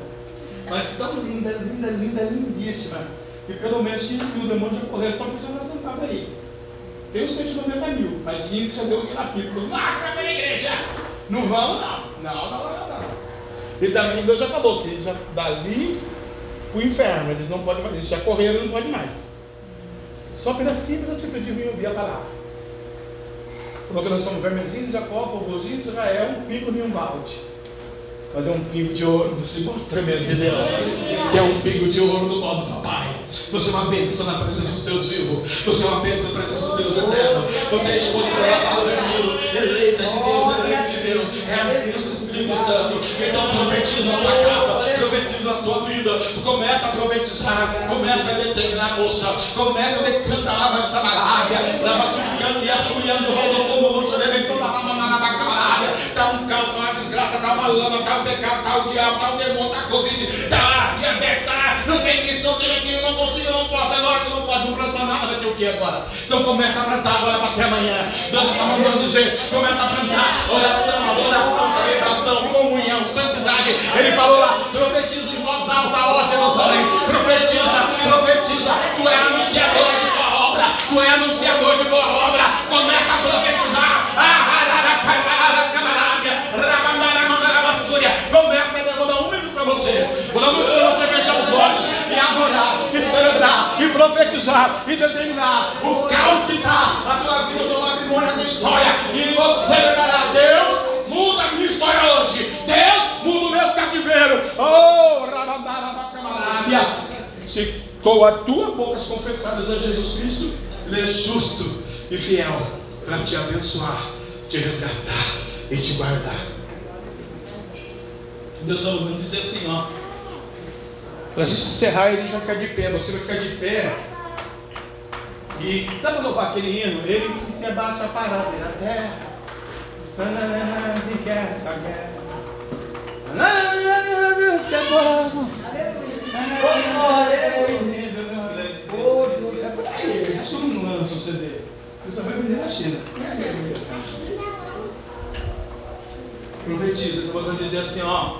mas tão linda, linda, linda, lindíssima, que pelo menos 15 mil demônios já correram só por estar sentado aí. Tem os 190 mil, mas 15 já deu na pipa. Nossa, vai para a igreja! Não vamos, não. Não, não, não, não. E também Deus já falou que já dali o inferno, eles não podem fazer. Eles já correram, não podem mais. Só pela simples atitude de vir ouvir a palavra. Falou que nós somos vermezinhos, Jacó, povozinho, Israel, um pingo e um balde. Mas é um pingo de ouro nesse modo tremendo de Deus. Você é um pingo de ouro no modo do papai. Você é uma bênção na presença de Deus vivo. Você é uma bênção na presença de Deus eterno. Você é escolhido pela Deus, eleita de Deus, eleito de Deus. É a bênção do Espírito Santo. Então profetiza a tua casa, profetiza a tua vida. Tu começa a profetizar, começa a determinar, moça. Começa a decantar a chamarabia, lava suplicando e achuiando, rodo como luta, levantando a mamãe Está um caos, está uma desgraça, está uma lama, está secado, está o diabo, está o demônio, está a Covid, lá, diabetes, lá, não tem isso, não tem aquilo, não consigo, não posso, é lógico, não pode, não plantar nada, vai ter o que agora? Então começa a plantar agora para até amanhã. Deus está mandando dizer, começa a plantar, oração, adoração, celebração, comunhão, santidade. Ele falou lá, profetiza em voz alta, ó Jerusalém, profetiza, profetiza, tu é anunciador de boa obra, tu é anunciador de boa obra, começa a profetizar. Profetizar, e determinar o caos que está a tua vida, o teu matrimônio, a tua história. E você declarar, Deus, muda a minha história hoje. Deus, muda o meu cativeiro. Oh. Se com a tua boca confessadas a Jesus Cristo, Ele é justo e fiel para te abençoar, te resgatar e te guardar. Deus mandando dizer assim, ó. Para a gente encerrar, a gente vai ficar de pé. Você vai ficar de pé. E dá para louvar aquele hino? Ele que se abaixa para ver a terra. De guerra, essa guerra. Você é bom. Isso não lança o CD. Você só vai vender na China. Profetiza, eu vou dizer assim, ó.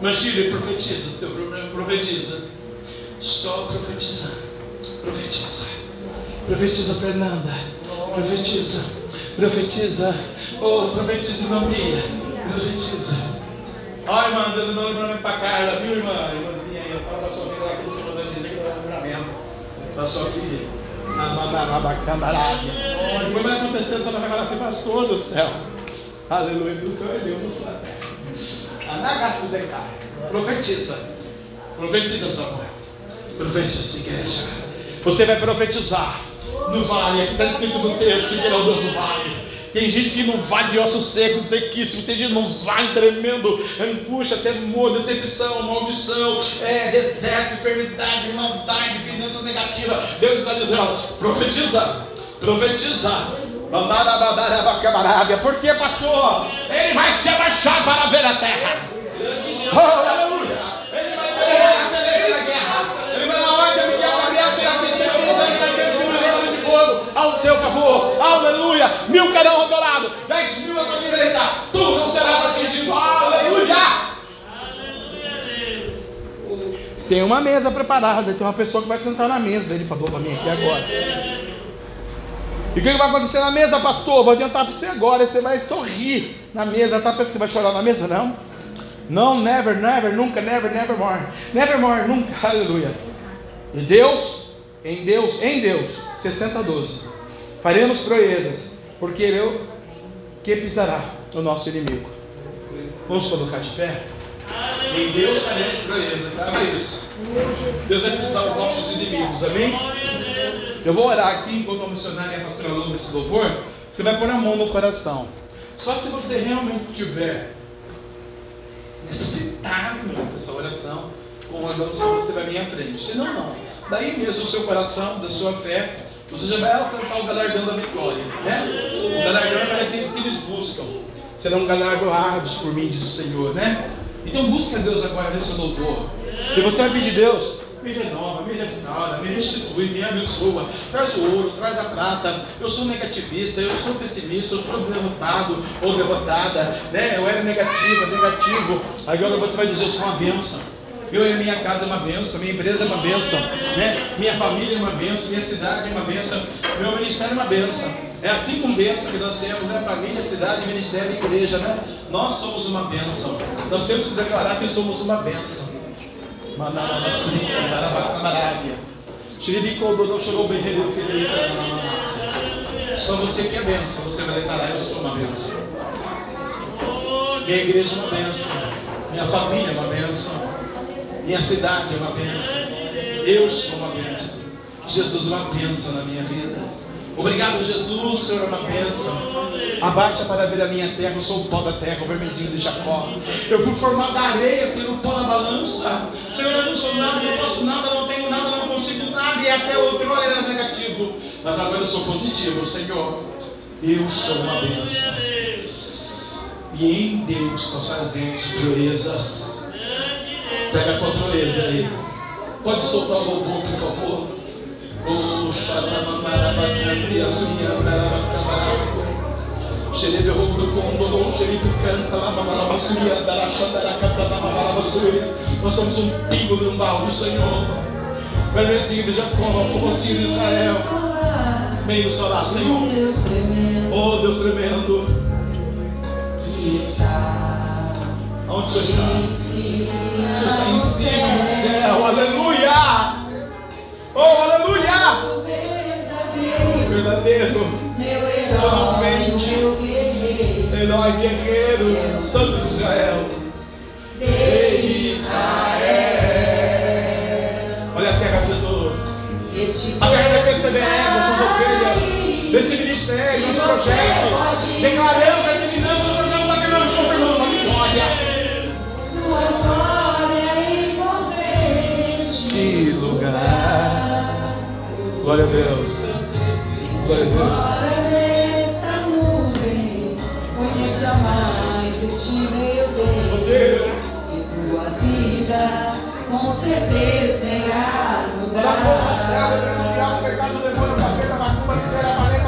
Machilha, profetiza, teu problema, profetiza. Só profetiza. Profetiza. Profetiza, Fernanda. Profetiza. Profetiza. Oh, profetiza, irmã Bia. Profetiza. Ó, oh, irmã, Deus dando livramento para Carla, viu, irmã? Irmãzinha aí, fala para sua filha lá que Senhor vai dizer que dá livramento para sua filha. Depois vai acontecer, você vai falar assim, pastor do céu. Aleluia, do céu é Deus, do céu é Profetiza. Profetiza, Samuel. Profetiza, igreja. Você vai profetizar no vale. Aqui está escrito no texto que é o Deus do vale. Tem gente que não vai de ossos secos, sequíssimo. Tem gente que não vai tremendo, angústia, temor, decepção, maldição, é, deserto, enfermidade, maldade, finanças negativas. Deus está dizendo: profetiza, profetiza. Por que, pastor? Ele vai se abaixar para ver a terra. Oh, aleluia. Ele vai pelear a peleja da guerra. Ele vai na ordem, Miguel Gabriel, será que os de fogo ao teu favor. Aleluia. Mil cairão ao teu lado, dez mil à tua direita. Tu não serás atingido. Aleluia. Tem uma mesa preparada, tem uma pessoa que vai sentar na mesa. Ele falou para mim aqui agora. E o que vai acontecer na mesa, pastor? Vou adiantar para você agora. Você vai sorrir na mesa. Tá pensando que vai chorar na mesa? Não. Não, never, never, nunca, never, never more. Never more, nunca. Aleluia. E Deus, em Deus, em Deus, 60 12. Faremos proezas, porque Ele que pisará o nosso inimigo. Vamos colocar de pé? Em Deus faremos proezas. Grava. Deus vai pisar os nossos inimigos. Amém? Eu vou orar aqui enquanto a missionária e a pastora louva esse louvor. Você vai pôr a mão no coração. Só se você realmente tiver necessitado dessa oração, com a unção, você vai vir à frente. Se não, não. Daí mesmo o seu coração, da sua fé, você já vai alcançar o galardão da vitória, né? O galardão é para aqueles que eles buscam. Serão galardoados por mim, diz o Senhor, né? Então busca Deus agora nesse louvor. E você vai pedir Deus, me renova, me restaura, me restitui, me abençoa, traz o ouro, traz a prata. Eu sou negativista, eu sou pessimista, eu sou derrotado ou derrotada, né? Eu era negativa, negativo. Agora você vai dizer, eu sou uma bênção. Eu e minha casa é uma bênção, minha empresa é uma bênção, né? minha família é uma bênção, minha cidade é uma bênção, meu ministério é uma bênção. É assim com bênção que nós temos, né? Família, cidade, ministério igreja, né? Nós somos uma bênção. Nós temos que declarar que somos uma bênção. Só você que é bênção, você vai declarar, eu sou uma bênção. Minha igreja é uma bênção. Minha família é uma bênção. Minha cidade é uma bênção. Eu sou uma bênção. Jesus é uma bênção na minha vida. Obrigado, Jesus, Senhor, é uma bênção. Abaixa para ver a minha terra, eu sou o pó da terra, o vermezinho de Jacó. Eu fui formado da areia, Senhor, o pó da balança. Senhor, eu não sou nada, não posso nada, não tenho nada, não consigo nada, e até o pior era negativo. Mas agora eu sou positivo, Senhor. Eu sou uma bênção. E em Deus nós fazemos proezas. Pega a tua proeza aí. Pode soltar o louvor, por favor. Oh, xaramamarabacandia, zuriamarabacamarabo. Xerebe rondo condolo, xeribe canta, lamamarabaçuria, daraxandaracatalamamarabaçuria. Nós somos um pingo de um balde, Senhor. Vermezinho de Jacó, povozinho de Israel. Meio orar, Senhor. Oh, Deus tremendo. Onde o Senhor está? O Senhor está em cima no céu. Aleluia! Oh, aleluia! Verdadeiro. Somente. Herói guerreiro. Santo de Israel. De Israel. Olha a terra, Jesus. A terra vai perceber essas ovelhas. Desse ministério, dos projetos. Declarando, determinando, otorgando, declarando, confirmando a vitória. Sua glória envolver este lugar. Glória a Deus. Glória a Deus. Ora nesta nuvem, conheça mais deste meu Deus. E tua vida, com certeza, irá mudar. capeta, macumba, miséria, a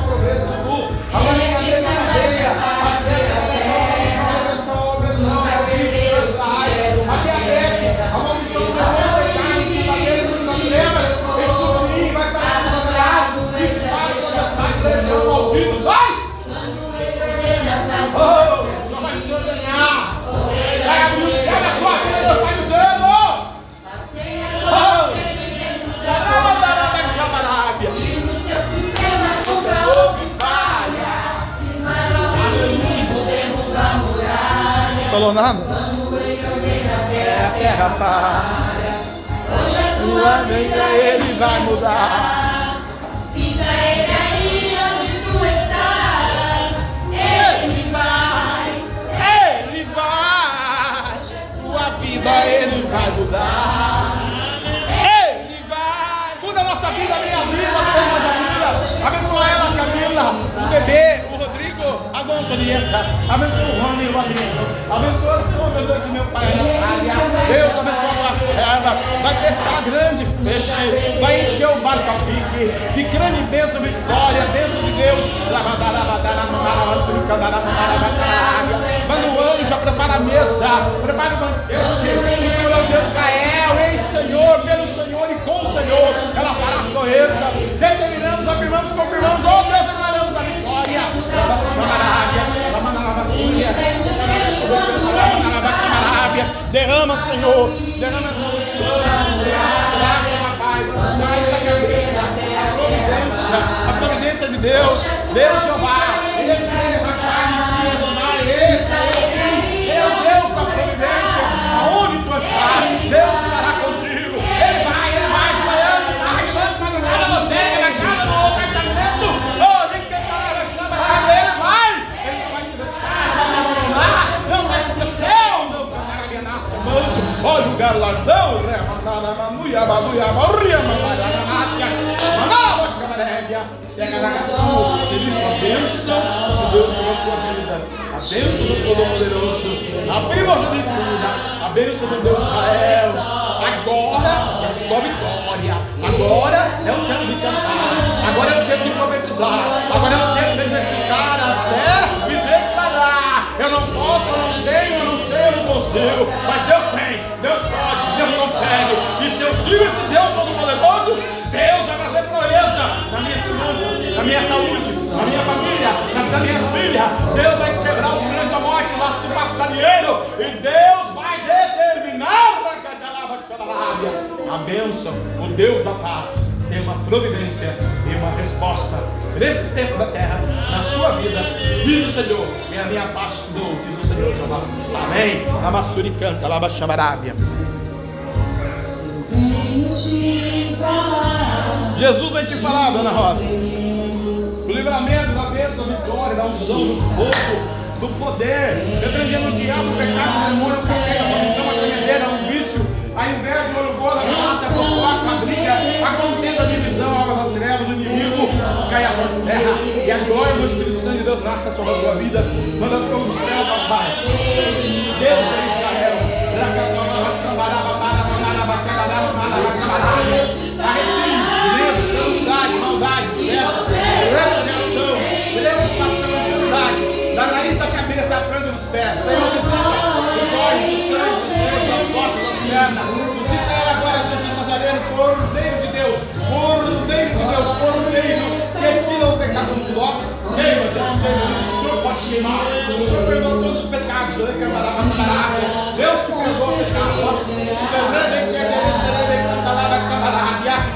Falou nada? Quando ele ordena a É terra, para. Hoje a tua vida ele vai mudar. Sinta ele aí onde tu estás. Ele vai. Ele vai. Tua vida ele vai mudar. Ele vai. Muda a nossa vida, minha vida, a nossa vida. Abençoa ela, Camila, o bebê, o Antonieta. Abençoa o Rony e o Rodrigo. Abençoa as contas do meu pai. Deus abençoa a tua serva. Vai pescar grande peixe. Vai encher o barco a pique. De grande bênção, vitória, bênção de Deus. Manda o anjo, prepara a mesa. Prepara o banquete. O Senhor é o Deus Israel. Ei, Senhor, pelo Senhor e com o Senhor. Ela fará proezas. Derrama, Senhor. Derrama essa unção. Graça, papai. Traz a cabeça. A providência. A providência de Deus. Deus Jeová. Olha o galardão, remandada, manuia, baluia, morria, mandada, nácia. Mandada, camarega. vitória. Pega na sua, isso, a bênção de Deus sobre a sua vida. A bênção do Todo-Poderoso. A primogenitura. A bênção do Deus Israel. Agora é só vitória. Agora é o tempo de cantar. Agora é o tempo de profetizar. Agora é o tempo de exercitar a fé e declarar. Eu não posso, eu não tenho, eu não sei, eu não consigo. Mas Deus bênção, o Deus da paz tem uma providência e uma resposta nesses tempos da terra, na sua vida, diz o Senhor, e a minha paz te dou, diz o Senhor Jeová. Amém. Amassuri canta, lava chamarábia. Jesus vai te falar, dona Rosa. O livramento da bênção, da vitória, da unção, do fogo, do poder. Repreendendo o diabo, o pecado, o demônio, o capeta, a maldição, a tremedeira, o vício, a inveja, o caia por terra. E a glória do Espírito Santo de Deus nasça sobre a tua vida. Manda do céu, papai. Deus é Israel. Arrepio, medo, calamidade, maldade, sexo, reprovação, preocupação, ansiedade, da raiz da cabeça à planta dos pés, Senhor, visita os olhos, o sangue, os dedos, as costas, as pernas, tira o pecado do bloco, queima, Deus, queima isso, o Senhor pode queimar, o Senhor perdoa todos os pecados, Deus que perdoa o pecado, Xerebe, que é Xerebe, cantará, camarada,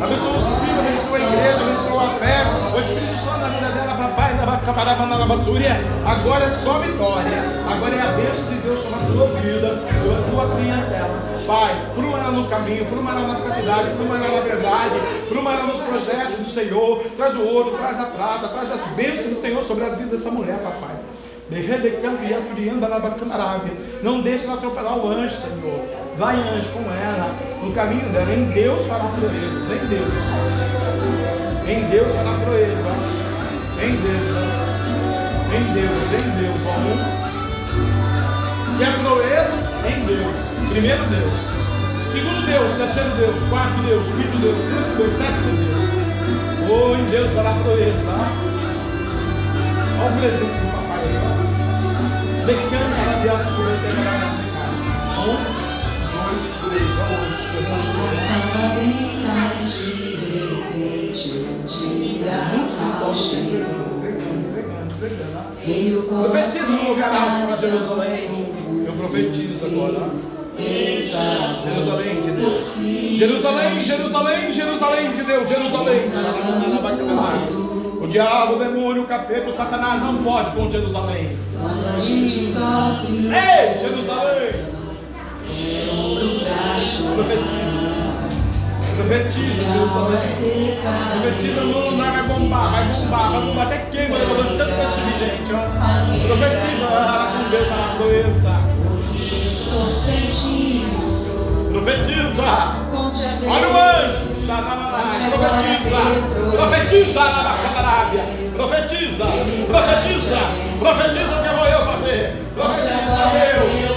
abençoa o sobrinho, abençoa a igreja, abençoa a fé, o Espírito Santo na vida dela, papai, na camarada, na basúria. Agora é só vitória. Agora é a bênção de Deus sobre a tua vida, sobre a tua clientela. Pai, pruma ela no caminho, pruma ela na santidade, pruma ela na verdade, pruma ela nos projetos do Senhor. Traz o ouro, traz a prata, traz as bênçãos do Senhor sobre a vida dessa mulher, papai. Não deixe ela atropelar o anjo, Senhor. Vai, anjo, com ela. No caminho dela. Em Deus fará proezas. Em Deus. Em Deus fará proeza. Em Deus. Em Deus. Em Deus. Ó. Quer proezas? Em Deus. Primeiro Deus. Segundo Deus. Terceiro Deus. Quarto Deus. Quinto Deus. Sexto Deus. Sétimo Deus. Oh, em Deus fará proeza. Olha o presente bem mais de repente um dia ao cheiro. Veio com Profetiza no lugar para Jerusalém. Eu profetizo agora. Jerusalém de Deus. Jerusalém, Jerusalém, Jerusalém de Deus. Jerusalém. O diabo, o demônio, o capeta, o satanás não pode com Jerusalém. Ei, Jerusalém. Profetiza. Profetiza, Jerusalém. Profetiza no lugar, vai bombar, vai bombar, vai bombar. Até queima, dando tanto pra subir, gente. Ó. Profetiza, ela com Deus proeza. estou sentindo. Profetiza. Olha o anjo. Profetiza. Profetiza, Arabacandarábia. Profetiza. Profetiza. Profetiza o que vou eu fazer. Profetiza, Deus.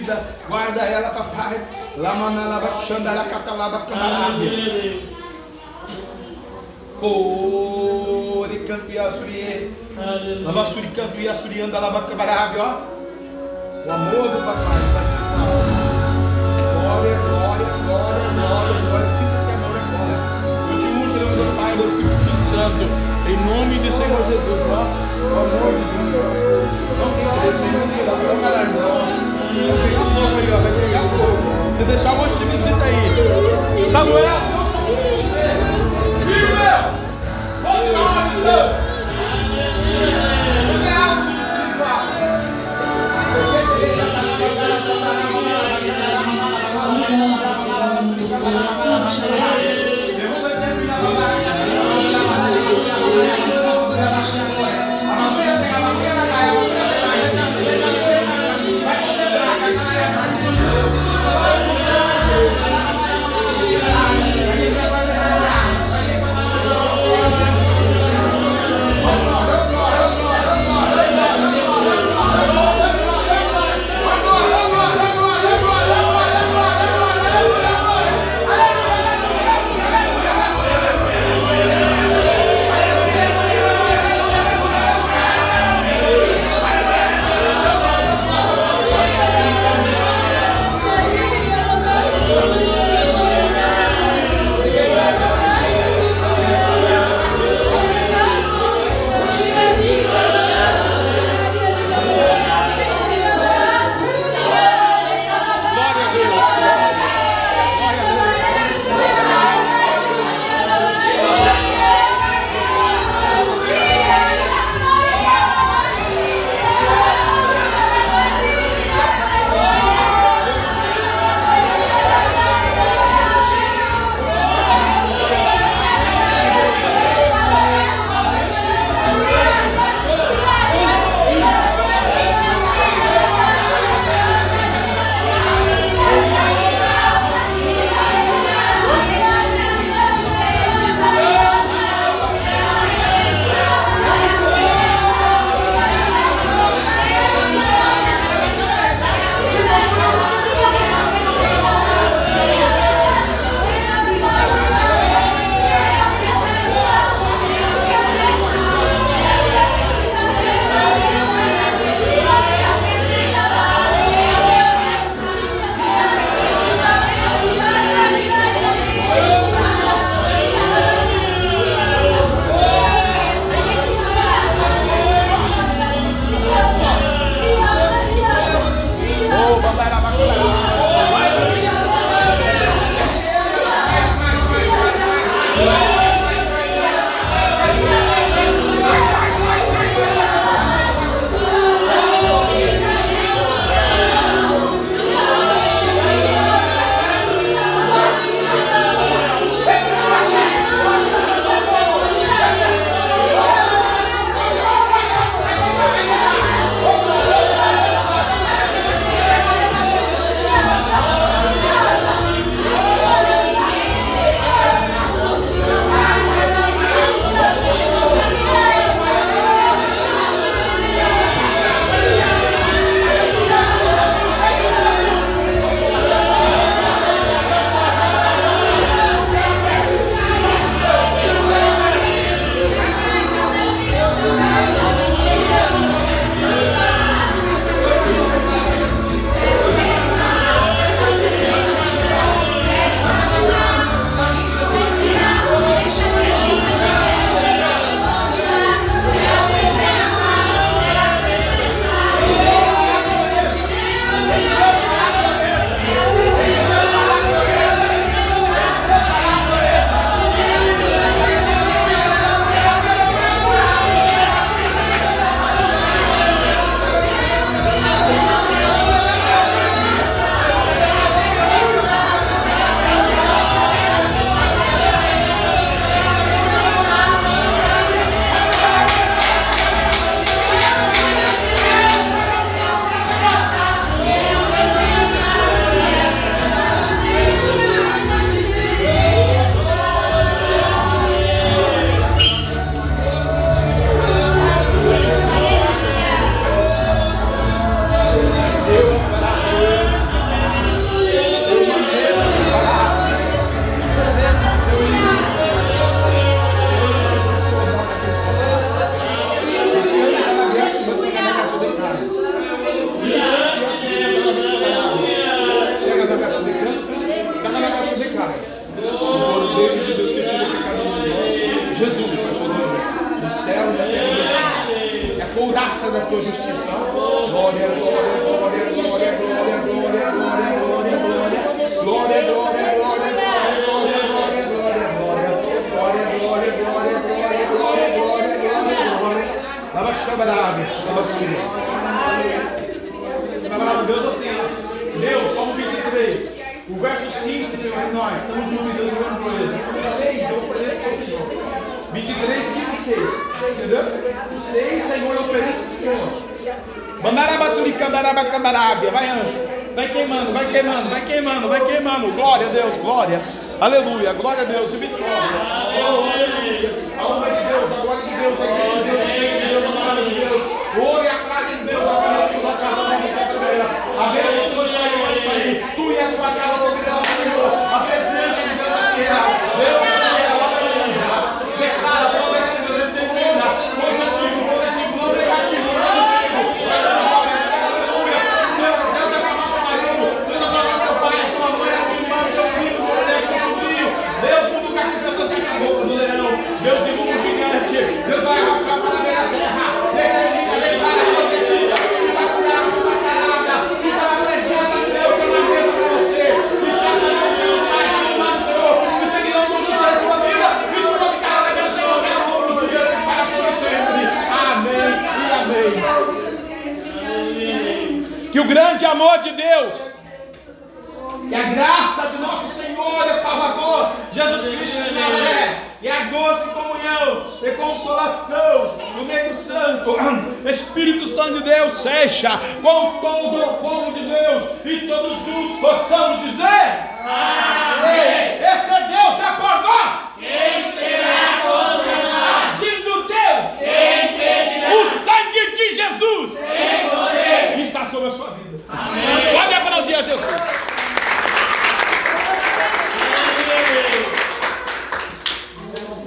vida. Guarda ela, papai. Lamanalaba, xandala, catalaba, caralho. Ore, campeã, surie. Eh. Lava, suri, campeã, suri, anda, lava, caralho, ó. O amor do papai vai. Glória, glória, glória, glória, glória. sinta-se amor agora. Eu te unjo, em nome do Pai, do Filho e do Espírito Santo. Em nome do Senhor Jesus, ó. O amor de Deus. Não tem presença, não tem nada, não. Vai pegar fogo aí, ó. Vai pegar fogo. se deixar um monte de visita aí. Samuel!